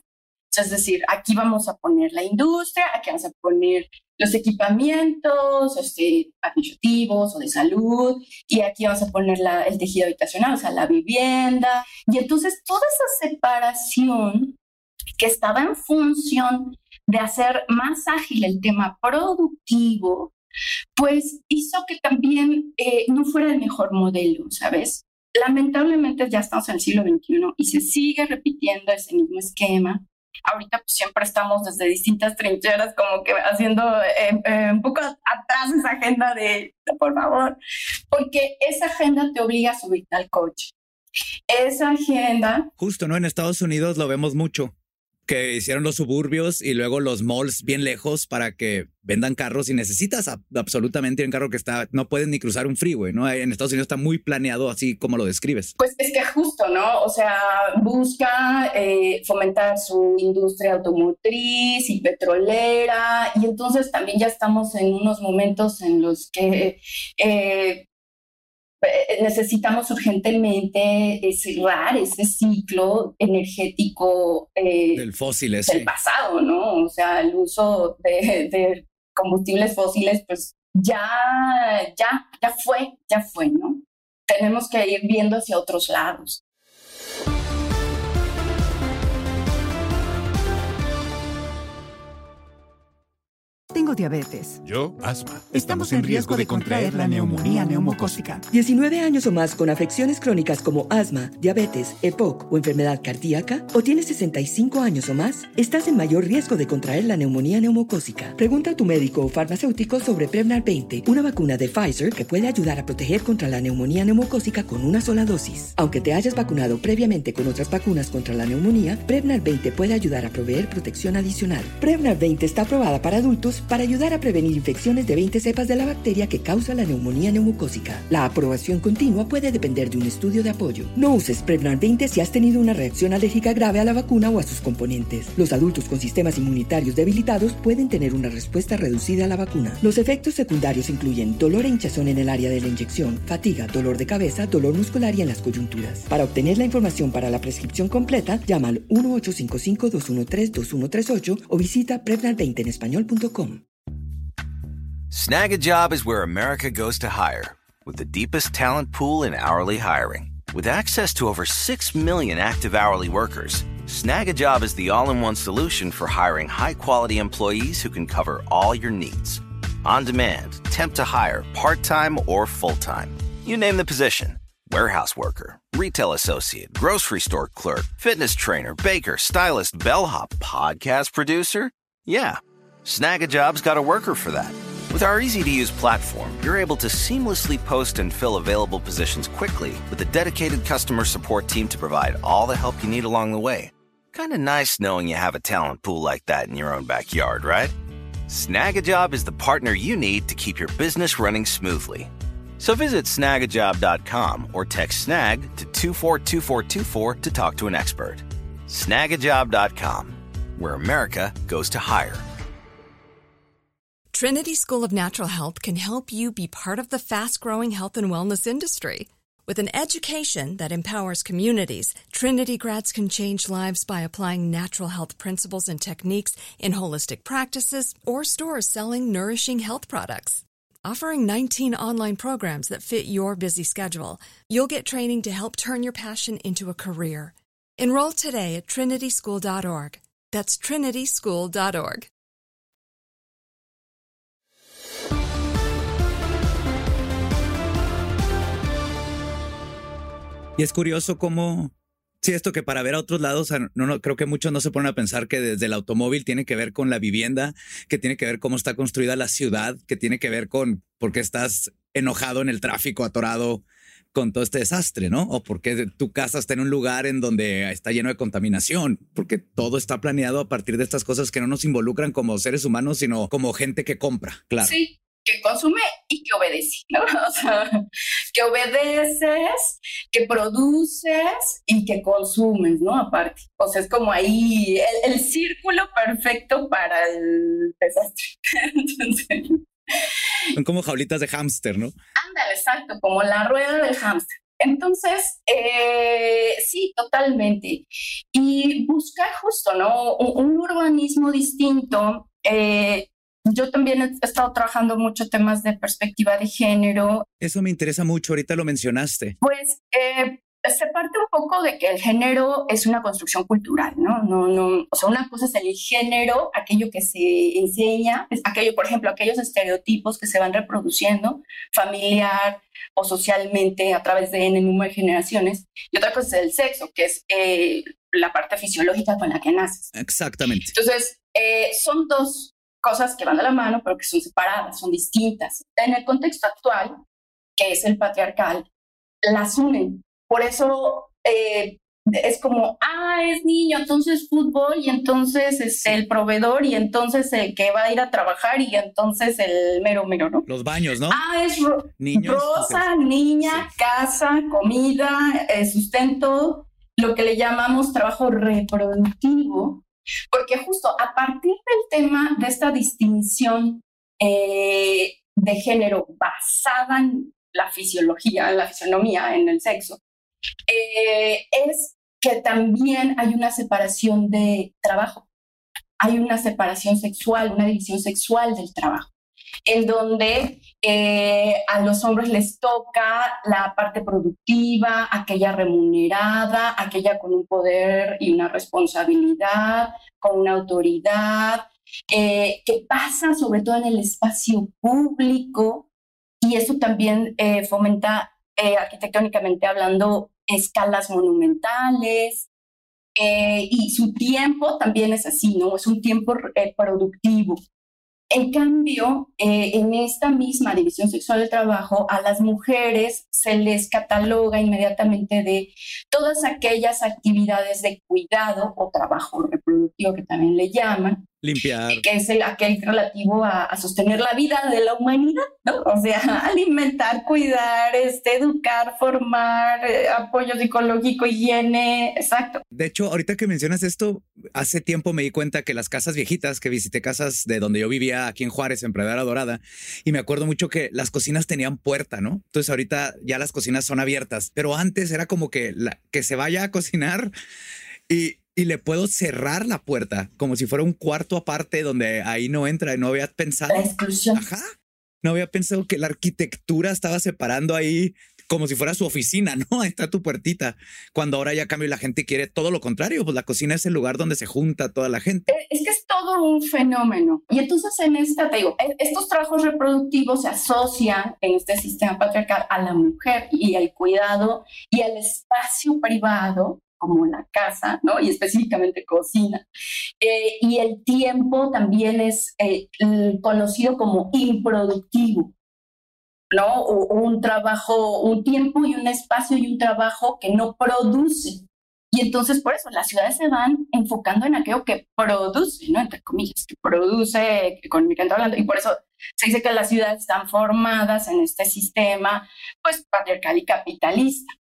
Es decir, aquí vamos a poner la industria, aquí vamos a poner los equipamientos este, administrativos o de salud, y aquí vamos a poner el tejido habitacional, o sea, la vivienda. Y entonces toda esa separación que estaba en función de hacer más ágil el tema productivo, pues hizo que también eh, no fuera el mejor modelo, ¿sabes? Lamentablemente ya estamos en el siglo XXI y se sigue repitiendo ese mismo esquema ahorita pues siempre estamos desde distintas trincheras como que haciendo eh, eh, un poco atrás esa agenda de, por favor, porque esa agenda te obliga a subirte al coche. Esa agenda... Justo, ¿no? En Estados Unidos lo vemos mucho que hicieron los suburbios y luego los malls bien lejos para que vendan carros y necesitas absolutamente un carro que está, no pueden ni cruzar un freeway, ¿no? En Estados Unidos está muy planeado así como lo describes. Pues es que justo, ¿no? O sea, busca eh, fomentar su industria automotriz y petrolera y entonces también ya estamos en unos momentos en los que eh, necesitamos urgentemente cerrar ese ciclo energético eh, del fósil del pasado, ¿no? O sea, el uso de, combustibles fósiles, pues ya, ya, ya fue, ya fue, ¿no? Tenemos que ir viendo hacia otros lados. Tengo diabetes. Yo, asma. Estamos en riesgo de contraer la neumonía neumocócica. 19 años o más con afecciones crónicas como asma, diabetes, EPOC o enfermedad cardíaca, o tienes 65 años o más, estás en mayor riesgo de contraer la neumonía neumocócica. Pregunta a tu médico o farmacéutico sobre Prevnar 20, una vacuna de Pfizer que puede ayudar a proteger contra la neumonía neumocócica con una sola dosis. Aunque te hayas vacunado previamente con otras vacunas contra la neumonía, Prevnar 20 puede ayudar a proveer protección adicional. Prevnar 20 está aprobada para adultos para ayudar a prevenir infecciones de 20 cepas de la bacteria que causa la neumonía neumocócica. La aprobación continua puede depender de un estudio de apoyo. No uses Prevnar 20 si has tenido una reacción alérgica grave a la vacuna o a sus componentes. Los adultos con sistemas inmunitarios debilitados pueden tener una respuesta reducida a la vacuna. Los efectos secundarios incluyen dolor e hinchazón en el área de la inyección, fatiga, dolor de cabeza, dolor muscular y en las coyunturas. Para obtener la información para la prescripción completa, llama al 1-855-213-2138 o visita Prevnar20 en español.com. Snag a job is where America goes to hire, with the deepest talent pool in hourly hiring. With access to over 6 million active hourly workers, Snag a job is the all in one solution for hiring high quality employees who can cover all your needs. On demand, temp to hire, part time or full time. You name the position warehouse worker, retail associate, grocery store clerk, fitness trainer, baker, stylist, bellhop, podcast producer. Yeah, Snag a job's got a worker for that. With our easy to use platform, you're able to seamlessly post and fill available positions quickly with a dedicated customer support team to provide all the help you need along the way. Kinda nice knowing you have a talent pool like that in your own backyard, right? Snagajob is the partner you need to keep your business running smoothly. So visit snagajob.com or text snag to 242424 to talk to an expert. Snagajob.com, where America goes to hire. Trinity School of Natural Health can help you be part of the fast growing health and wellness industry. With an education that empowers communities, Trinity grads can change lives by applying natural health principles and techniques in holistic practices or stores selling nourishing health products. Offering 19 online programs that fit your busy schedule, you'll get training to help turn your passion into a career. Enroll today at trinityschool.org. That's trinityschool.org. Y es curioso cómo, sí, esto que para ver a otros lados, no, no, creo que muchos no se ponen a pensar que desde el automóvil tiene que ver con la vivienda, que tiene que ver cómo está construida la ciudad, que tiene que ver con por qué estás enojado en el tráfico, atorado con todo este desastre, ¿no? O por qué tu casa está en un lugar en donde está lleno de contaminación, porque todo está planeado a partir de estas cosas que no nos involucran como seres humanos, sino como gente que compra, claro. Sí, que consume y que obedece, ¿no? (laughs) O sea, que obedeces, que produces y que consumes, ¿no? Aparte. O sea, es como ahí el, círculo perfecto para el desastre. (laughs) Son como jaulitas de hámster, ¿no? Ándale, exacto, como la rueda del hámster. Entonces, eh, sí, totalmente. Y buscar justo, ¿no? Un, urbanismo distinto. Eh, yo también he estado trabajando mucho temas de perspectiva de género. Eso me interesa mucho, ahorita lo mencionaste. Pues eh, se parte un poco de que el género es una construcción cultural, ¿no? No, no, o sea, una cosa es el género, aquello que se enseña, es aquello, por ejemplo, aquellos estereotipos que se van reproduciendo familiar o socialmente a través de N número de generaciones, y otra cosa es el sexo, que es eh, la parte fisiológica con la que naces. Exactamente. Entonces, eh, son dos cosas que van de la mano, pero que son separadas, son distintas. En el contexto actual, que es el patriarcal, las unen. Por eso eh, es como, ah, es niño, entonces fútbol y entonces es el proveedor y entonces el que va a ir a trabajar y entonces el mero mero, ¿no? Los baños, ¿no? Ah, es rosa, niña, casa, comida, eh, sustento, lo que le llamamos trabajo reproductivo, porque justo a partir del tema de esta distinción eh, de género basada en la fisiología, en la fisionomía, en el sexo, eh, es que también hay una separación de trabajo, hay una separación sexual, una división sexual del trabajo en donde eh, a los hombres les toca la parte productiva, aquella remunerada, aquella con un poder y una responsabilidad, con una autoridad, eh, que pasa sobre todo en el espacio público y eso también eh, fomenta arquitectónicamente hablando escalas monumentales, y su tiempo también es así, ¿no? Es un tiempo productivo. En cambio, eh, en esta misma división sexual del trabajo, a las mujeres se les cataloga inmediatamente de todas aquellas actividades de cuidado o trabajo reproductivo que también le llaman, Limpiar. Que es el, aquel relativo a, sostener la vida de la humanidad, ¿no? O sea, (laughs) alimentar, cuidar, este, educar, formar, eh, apoyo psicológico, higiene, exacto. De hecho, ahorita que mencionas esto, hace tiempo me di cuenta que las casas viejitas, que visité casas de donde yo vivía aquí en Juárez, en Pradera Dorada, y me acuerdo mucho que las cocinas tenían puerta, ¿no? Entonces ahorita ya las cocinas son abiertas, pero antes era como que, la, que se vaya a cocinar y y le puedo cerrar la puerta como si fuera un cuarto aparte donde ahí no entra. No había pensado. La exclusión. Ajá. No había pensado que la arquitectura estaba separando ahí como si fuera su oficina, (laughs) ¿no? Ahí está tu puertita. Cuando ahora ya cambio y la gente quiere todo lo contrario, pues la cocina es el lugar donde se junta toda la gente. Eh, es que es todo un fenómeno. Y entonces en esta, te digo, e, estos trabajos reproductivos se asocian en este sistema patriarcal a la mujer y al cuidado y al espacio privado como la casa, ¿no? Y específicamente cocina. Eh, y el tiempo también es eh, conocido como improductivo, ¿no? O, un trabajo, un tiempo y un espacio y un trabajo que no produce. Y entonces por eso las ciudades se van enfocando en aquello que produce, ¿no? Entre comillas, que produce económicamente hablando. Y por eso se dice que las ciudades están formadas en este sistema, pues, patriarcal y capitalista.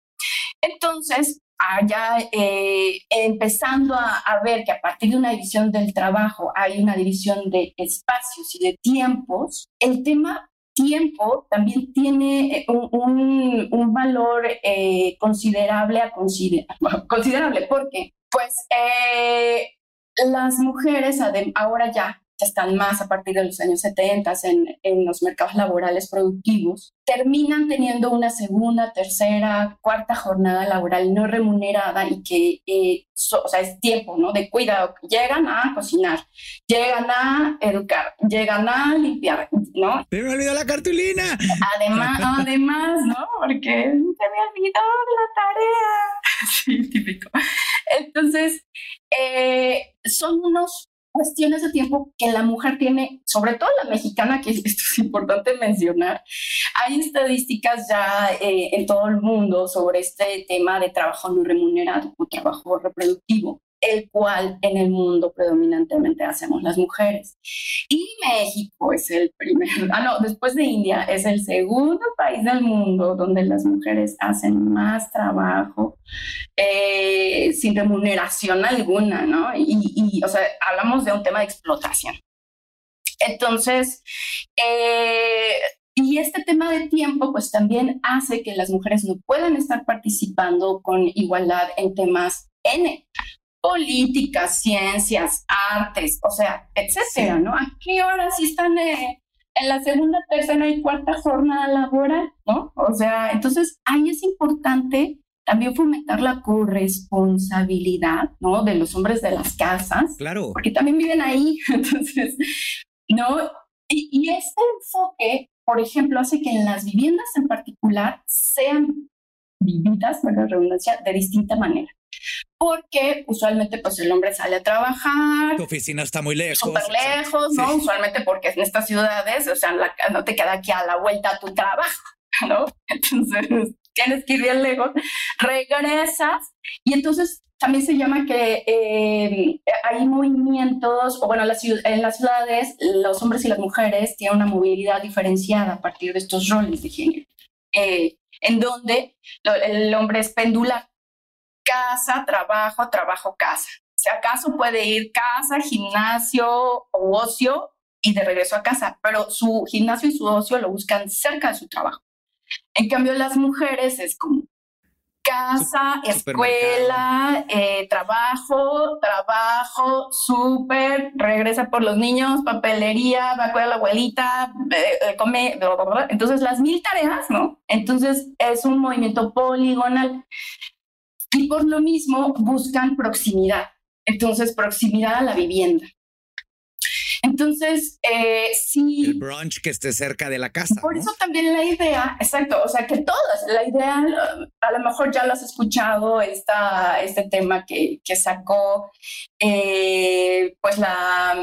Entonces, allá eh, empezando a, ver que a partir de una división del trabajo hay una división de espacios y de tiempos, el tema tiempo también tiene eh, un, un, valor eh, considerable a (laughs) considerable porque pues las mujeres ahora ya están más a partir de los años 70 en, en los mercados laborales productivos, terminan teniendo una segunda, tercera, cuarta jornada laboral no remunerada y que, eh, o sea, es tiempo, ¿no? De cuidado. Llegan a cocinar, llegan a educar, llegan a limpiar, ¿no? Pero me olvidó la cartulina. Además, (laughs) además, ¿no? Porque se me olvidó la tarea. (laughs) Sí, típico. Entonces, eh, son unos cuestiones de tiempo que la mujer tiene, sobre todo la mexicana, que (laughs) esto es importante mencionar. Hay estadísticas ya eh, en todo el mundo sobre este tema de trabajo no remunerado o trabajo reproductivo el cual en el mundo predominantemente hacemos las mujeres. Y México es el primer, (laughs) ah, no, después de India, es el segundo país del mundo donde las mujeres hacen más trabajo eh, sin remuneración alguna, ¿no? Y, o sea, hablamos de un tema de explotación. Entonces, eh, y este tema de tiempo, pues también hace que las mujeres no puedan estar participando con igualdad en temas N, políticas, ciencias, artes, o sea, etcétera, ¿no? ¿A qué horas sí están eh, en la segunda, tercera y cuarta jornada laboral, ¿no? O sea, entonces ahí es importante también fomentar la corresponsabilidad, ¿no? De los hombres de las casas. Claro. Porque también viven ahí, (laughs) entonces, ¿no? Y, y este enfoque, por ejemplo, hace que en las viviendas en particular sean vividas, por la redundancia, de distinta manera porque usualmente pues el hombre sale a trabajar. Tu oficina está muy lejos. Súper lejos, ¿no? Usualmente porque en estas ciudades, o sea, no te queda aquí a la vuelta a tu trabajo, (laughs) ¿no? Entonces tienes que ir bien lejos, regresas y entonces también se llama que eh, hay movimientos, o bueno, en las ciudades los hombres y las mujeres tienen una movilidad diferenciada a partir de estos roles de género, eh, en donde el hombre es pendular, casa, trabajo, trabajo, casa. Si acaso puede ir casa, gimnasio o ocio y de regreso a casa, pero su gimnasio y su ocio lo buscan cerca de su trabajo. En cambio, las mujeres es como casa, escuela, eh, trabajo, trabajo, súper, regresa por los niños, papelería, va a cuidar a la abuelita, eh, eh, come, entonces las mil tareas, ¿no? Entonces es un movimiento poligonal y por lo mismo buscan proximidad. Entonces, proximidad a la vivienda. Entonces, eh, sí. El brunch que esté cerca de la casa. Por eso también la idea, exacto, o sea, que todas, la idea, a lo mejor ya lo has escuchado, esta, este tema que, que sacó, eh, pues la,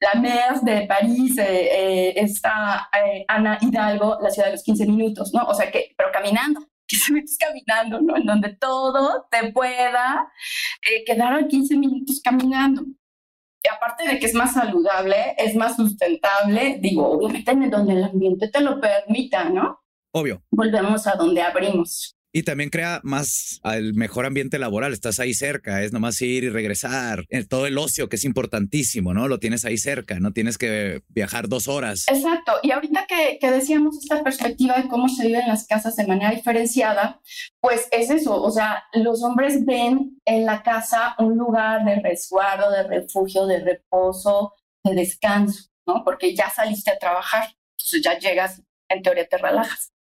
la maire de París, eh, está Ana Hidalgo, la ciudad de los 15 minutos, ¿no? O sea, que, pero caminando que se metes caminando, ¿no? En donde todo te pueda eh, quedar a 15 minutos caminando. Y aparte de que es más saludable, es más sustentable, digo, obviamente en donde el ambiente te lo permita, ¿no? Obvio. Volvemos a donde abrimos. Y también crea más el mejor ambiente laboral. Estás ahí cerca, es nomás ir y regresar. Eh, todo el ocio, que es importantísimo, ¿no? Lo tienes ahí cerca, no tienes que viajar dos horas. Exacto. Y ahorita que, que decíamos esta perspectiva de cómo se vive en las casas de manera diferenciada, pues es eso. O sea, los hombres ven en la casa un lugar de resguardo, de refugio, de reposo, de descanso, ¿no? Porque ya saliste a trabajar, entonces ya llegas, en teoría te relajas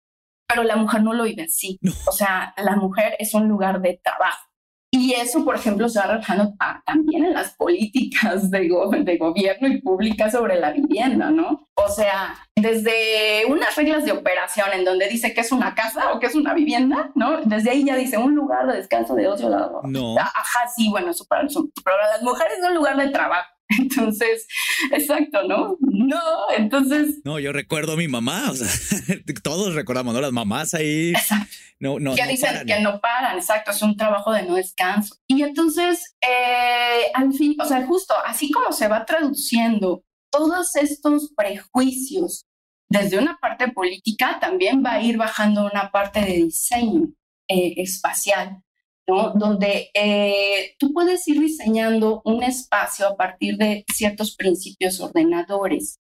pero la mujer no lo vive así. O sea, la mujer es un lugar de trabajo. Y eso, por ejemplo, se va reflejando también en las políticas de, de, gobierno y públicas sobre la vivienda, ¿no? O sea, desde unas reglas de operación en donde dice que es una casa o que es una vivienda, ¿no? Desde ahí ya dice un lugar de descanso de ocio. No. Ajá, sí, bueno, eso para, pero las mujeres es un lugar de trabajo. Entonces, exacto, ¿no? No, entonces. No, yo recuerdo a mi mamá, o sea, (laughs) todos recordamos, ¿no? Las mamás ahí. No, no. Que dicen que no paran, exacto, es un trabajo de no descanso. Y entonces, eh, al fin, o sea, justo así como se va traduciendo todos estos prejuicios desde una parte política, también va a ir bajando una parte de diseño eh, espacial donde eh, tú puedes ir diseñando un espacio a partir de ciertos principios ordenadores.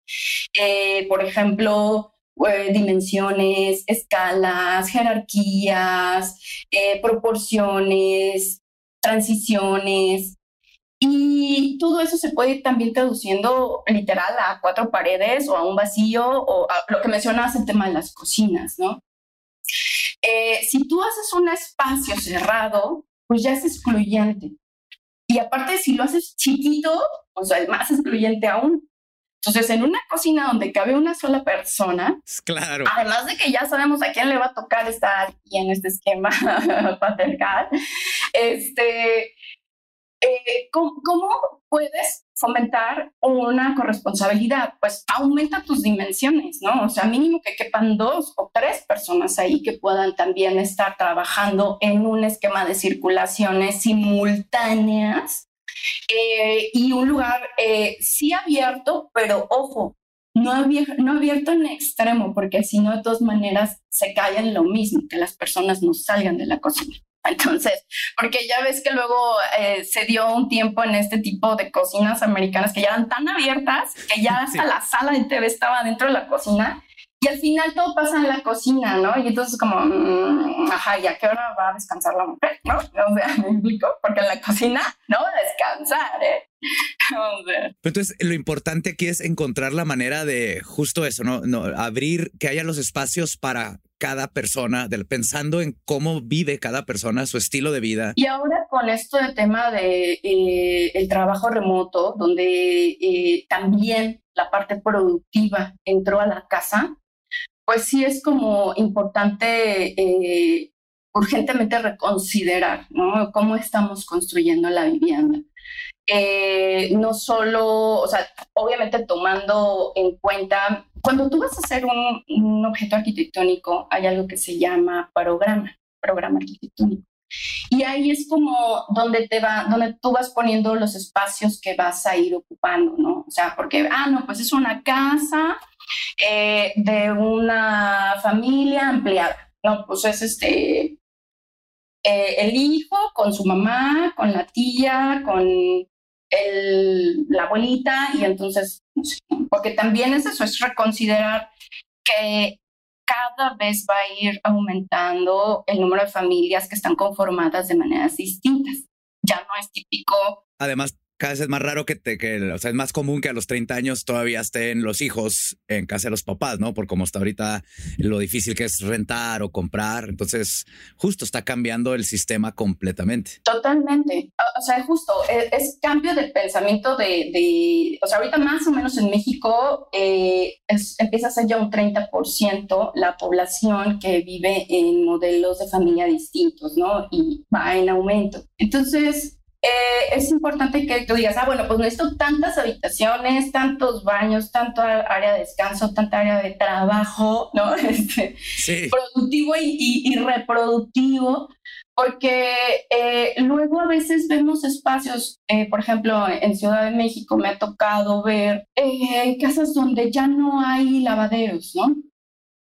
Eh, por ejemplo, eh, dimensiones, escalas, jerarquías, proporciones, transiciones. Y todo eso se puede ir también traduciendo literal a cuatro paredes o a un vacío o a lo que mencionabas el tema de las cocinas, ¿no? Eh, si tú haces un espacio cerrado, pues ya es excluyente. Y aparte, si lo haces chiquito, sea, es más excluyente aún. Entonces, en una cocina donde cabe una sola persona, claro. además de que ya sabemos a quién le va a tocar estar aquí en este esquema (laughs) patriarcal, este, eh, ¿cómo, puedes fomentar una corresponsabilidad, pues aumenta tus dimensiones, ¿no? O sea, mínimo que quepan dos o tres personas ahí que puedan también estar trabajando en un esquema de circulaciones simultáneas eh, y un lugar eh, sí abierto, pero ojo, no abierto, no abierto en extremo, porque si no, de todas maneras, se cae en lo mismo, que las personas no salgan de la cocina. (laughs) Entonces, porque ya ves que luego eh, se dio un tiempo en este tipo de cocinas americanas que ya eran tan abiertas que ya (laughs) hasta la sala de TV estaba dentro de la cocina y al final todo pasa en la cocina, ¿no? Y entonces como, mm, ajá, ¿y a qué hora va a descansar la mujer? ¿No? O sea, me explico, porque en la cocina no descansar, ¿eh? (laughs) Entonces, lo importante aquí es encontrar la manera de justo eso, ¿no? no abrir, que haya los espacios para cada persona, del, pensando en cómo vive cada persona, su estilo de vida. Y ahora con esto del tema de eh, el trabajo remoto, donde eh, también la parte productiva entró a la casa, pues sí es como importante eh, urgentemente reconsiderar cómo estamos construyendo la vivienda. Eh, no solo, o sea, obviamente tomando en cuenta, cuando tú vas a hacer un, un, objeto arquitectónico, hay algo que se llama programa, programa arquitectónico. Y ahí es como donde te va, donde tú vas poniendo los espacios que vas a ir ocupando, ¿no? O sea, porque, ah, no, pues es una casa eh, de una familia ampliada, ¿no? Pues es este, eh, el hijo con su mamá, con la tía, con el, la abuelita, y entonces, porque también es eso, es reconsiderar que cada vez va a ir aumentando el número de familias que están conformadas de maneras distintas. Ya no es típico. Además, cada vez es más raro que, te, que, o sea, es más común que a los 30 años todavía estén los hijos en casa de los papás, ¿no? Por como está ahorita lo difícil que es rentar o comprar. Entonces, justo está cambiando el sistema completamente. Totalmente. O sea, justo e, es, cambio de pensamiento de, o sea, ahorita más o menos en México eh, empieza a ser ya un 30% la población que vive en modelos de familia distintos, ¿no? Y va en aumento. Entonces, eh, es importante que tú digas, ah, bueno, pues necesito tantas habitaciones, tantos baños, tanto área de descanso, tanta área de trabajo, (laughs) ¿no? Este, Productivo y, reproductivo, porque eh, luego a veces vemos espacios, eh, por ejemplo, en Ciudad de México me ha tocado ver casas donde ya no hay lavaderos, ¿no?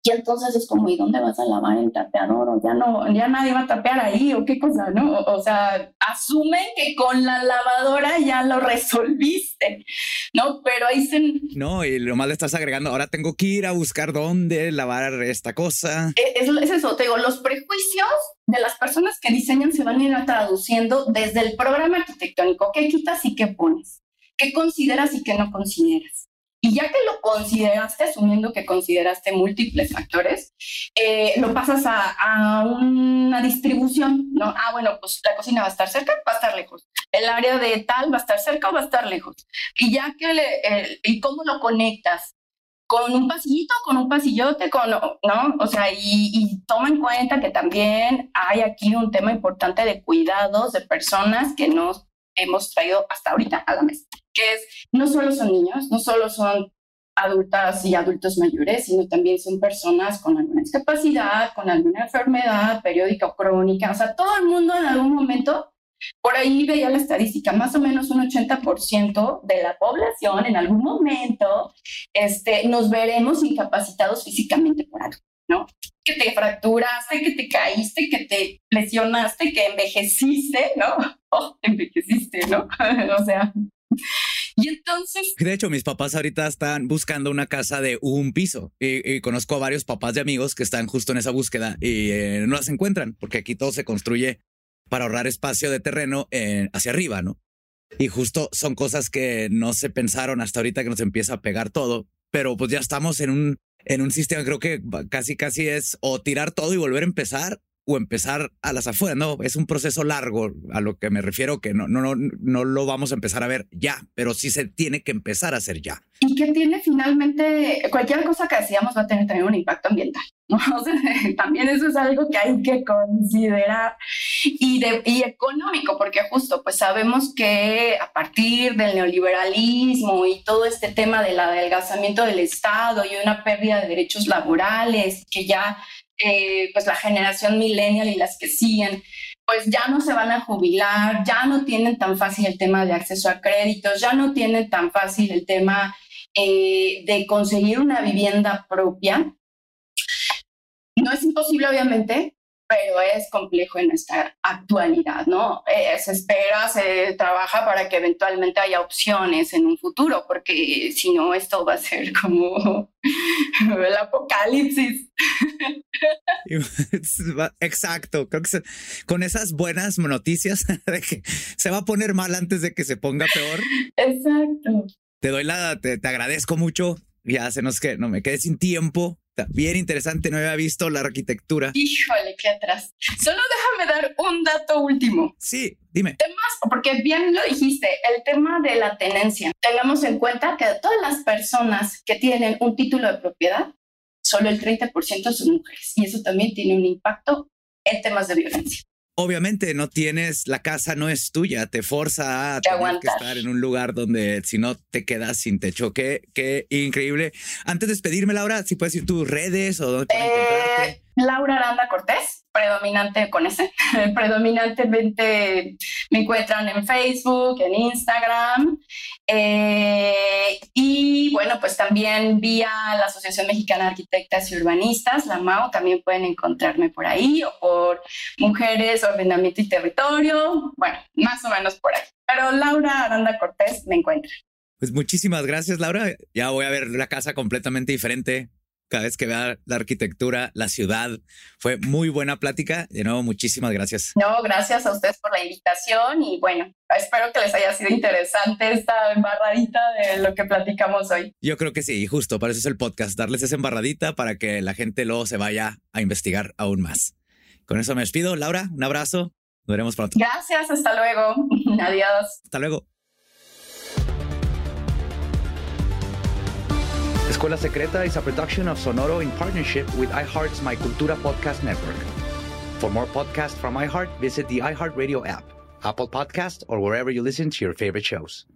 Y entonces es como, ¿y dónde vas a lavar el tapeador? O ya no, ya nadie va a tapear ahí, o qué cosa, ¿no? O, sea, asumen que con la lavadora ya lo resolviste, ¿no? Pero ahí se... No, y lo más le estás agregando, ahora tengo que ir a buscar dónde lavar esta cosa. E, es, es eso, te digo, los prejuicios de las personas que diseñan se van a ir traduciendo desde el programa arquitectónico, qué quitas y qué pones, qué consideras y qué no consideras. Y ya que lo consideraste, asumiendo que consideraste múltiples factores, eh, lo pasas a, una distribución, ¿no? Ah, bueno, pues la cocina va a estar cerca, va a estar lejos. El área de tal va a estar cerca o va a estar lejos. Y ya que, ¿y cómo lo conectas? con un pasillito, con un pasillote, con, ¿no? O sea, y, y, toma en cuenta que también hay aquí un tema importante de cuidados de personas que nos hemos traído hasta ahorita a la mesa que no solo son niños, no solo son adultas y adultos mayores, sino también son personas con alguna discapacidad, con alguna enfermedad periódica o crónica. O sea, todo el mundo en algún momento, por ahí veía la estadística, más o menos un 80% de la población en algún momento este, nos veremos incapacitados físicamente por algo, ¿no? Que te fracturaste, que te caíste, que te lesionaste, que envejeciste, ¿no? (laughs) Oh, envejeciste, ¿no? (laughs) o sea, (laughs) y entonces... De hecho, mis papás ahorita están buscando una casa de un piso y, conozco a varios papás de amigos que están justo en esa búsqueda y eh, no las encuentran porque aquí todo se construye para ahorrar espacio de terreno eh, hacia arriba, ¿no? Y justo son cosas que no se pensaron hasta ahorita que nos empieza a pegar todo, pero pues ya estamos en un, en un sistema, creo que casi casi es o tirar todo y volver a empezar o empezar a las afueras. No, es un proceso largo a lo que me refiero, que no, no, no, no lo vamos a empezar a ver ya, pero sí se tiene que empezar a hacer ya. Y que tiene finalmente, cualquier cosa que decíamos va a tener también un impacto ambiental. ¿no? (laughs) también eso es algo que hay que considerar y, de, y económico, porque justo pues sabemos que a partir del neoliberalismo y todo este tema del adelgazamiento del Estado y una pérdida de derechos laborales, que ya eh, pues la generación millennial y las que siguen, pues ya no se van a jubilar, ya no tienen tan fácil el tema de acceso a créditos, ya no tienen tan fácil el tema eh, de conseguir una vivienda propia. No es imposible, obviamente, pero es complejo en nuestra actualidad, ¿no? Eh, se espera, se trabaja para que eventualmente haya opciones en un futuro, porque si no, esto va a ser como (laughs) el apocalipsis. (laughs) Exacto, creo que con esas buenas noticias (laughs) de que se va a poner mal antes de que se ponga peor. Exacto. Te doy la, te, te agradezco mucho. Ya se nos que no me quedé sin tiempo bien interesante, no había visto la arquitectura. Híjole, qué atrás. Solo déjame dar un dato último. Sí, dime. Temas, porque bien lo dijiste, el tema de la tenencia. Tengamos en cuenta que de todas las personas que tienen un título de propiedad, solo el 30% son mujeres. Y eso también tiene un impacto en temas de violencia obviamente no tienes, la casa no es tuya, te forza a tener que estar en un lugar donde si no te quedas sin techo. Qué, qué increíble. Antes de despedirme, Laura, si puedes ir tus redes o dónde. Eh, Laura Aranda Cortés, predominante con ese. (laughs) Predominantemente me encuentran en Facebook, en Instagram. Eh, y bueno, pues también vía la Asociación Mexicana de Arquitectas y Urbanistas, la MAO, también pueden encontrarme por ahí, o por Mujeres, Ordenamiento y Territorio. Bueno, más o menos por ahí. Pero Laura Aranda Cortés me encuentra. Pues muchísimas gracias, Laura. Ya voy a ver la casa completamente diferente cada vez que vea la arquitectura, la ciudad. Fue muy buena plática. De nuevo, muchísimas gracias. No, gracias a ustedes por la invitación y bueno, espero que les haya sido interesante esta embarradita de lo que platicamos hoy. Yo creo que sí, justo, para eso es el podcast, darles esa embarradita para que la gente luego se vaya a investigar aún más. Con eso me despido. Laura, un abrazo. Nos veremos pronto. Gracias, hasta luego. (laughs) Adiós. Hasta luego. Escuela Secreta is a production of Sonoro in partnership with iHeart's My Cultura podcast network. For more podcasts from iHeart, visit the iHeartRadio app, Apple Podcast, or wherever you listen to your favorite shows.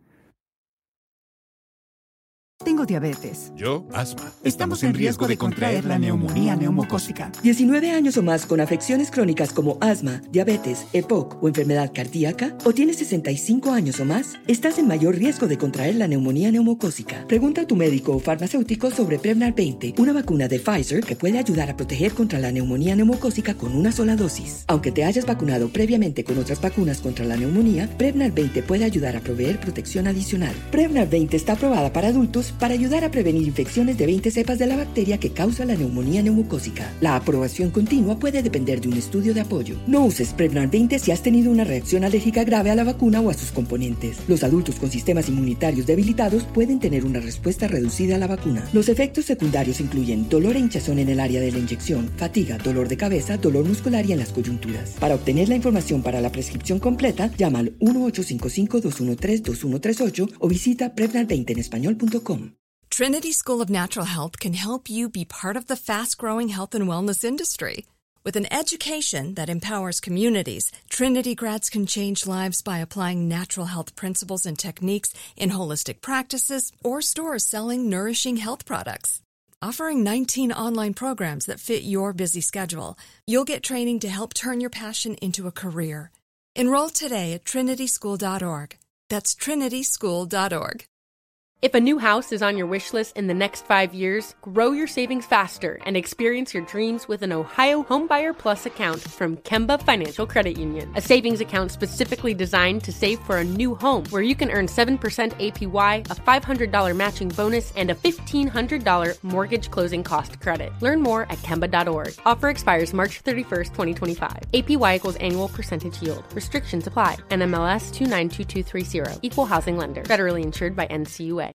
Tengo diabetes. Yo, asma. Estamos en riesgo de contraer la neumonía neumocócica. 19 años o más con afecciones crónicas como asma, diabetes, EPOC o enfermedad cardíaca, o tienes 65 años o más, estás en mayor riesgo de contraer la neumonía neumocócica. Pregunta a tu médico o farmacéutico sobre Prevnar 20, una vacuna de Pfizer que puede ayudar a proteger contra la neumonía neumocócica con una sola dosis. Aunque te hayas vacunado previamente con otras vacunas contra la neumonía, Prevnar 20 puede ayudar a proveer protección adicional. Prevnar 20 está aprobada para adultos para ayudar a prevenir infecciones de 20 cepas de la bacteria que causa la neumonía neumocócica. La aprobación continua puede depender de un estudio de apoyo. No uses Prevnar 20 si has tenido una reacción alérgica grave a la vacuna o a sus componentes. Los adultos con sistemas inmunitarios debilitados pueden tener una respuesta reducida a la vacuna. Los efectos secundarios incluyen dolor e hinchazón en el área de la inyección, fatiga, dolor de cabeza, dolor muscular y en las coyunturas. Para obtener la información para la prescripción completa, llama al 1-855-213-2138 o visita Prevnar20 en español.com. Trinity School of Natural Health can help you be part of the fast growing health and wellness industry. With an education that empowers communities, Trinity grads can change lives by applying natural health principles and techniques in holistic practices or stores selling nourishing health products. Offering 19 online programs that fit your busy schedule, you'll get training to help turn your passion into a career. Enroll today at trinityschool.org. That's trinityschool.org. If a new house is on your wish list in the next five years, grow your savings faster and experience your dreams with an Ohio Homebuyer Plus account from Kemba Financial Credit Union. A savings account specifically designed to save for a new home where you can earn 7% APY, a $500 matching bonus, and a $1,500 mortgage closing cost credit. Learn more at Kemba.org. Offer expires March 31st, 2025. APY equals annual percentage yield. Restrictions apply. NMLS 292230. Equal housing lender. Federally insured by NCUA.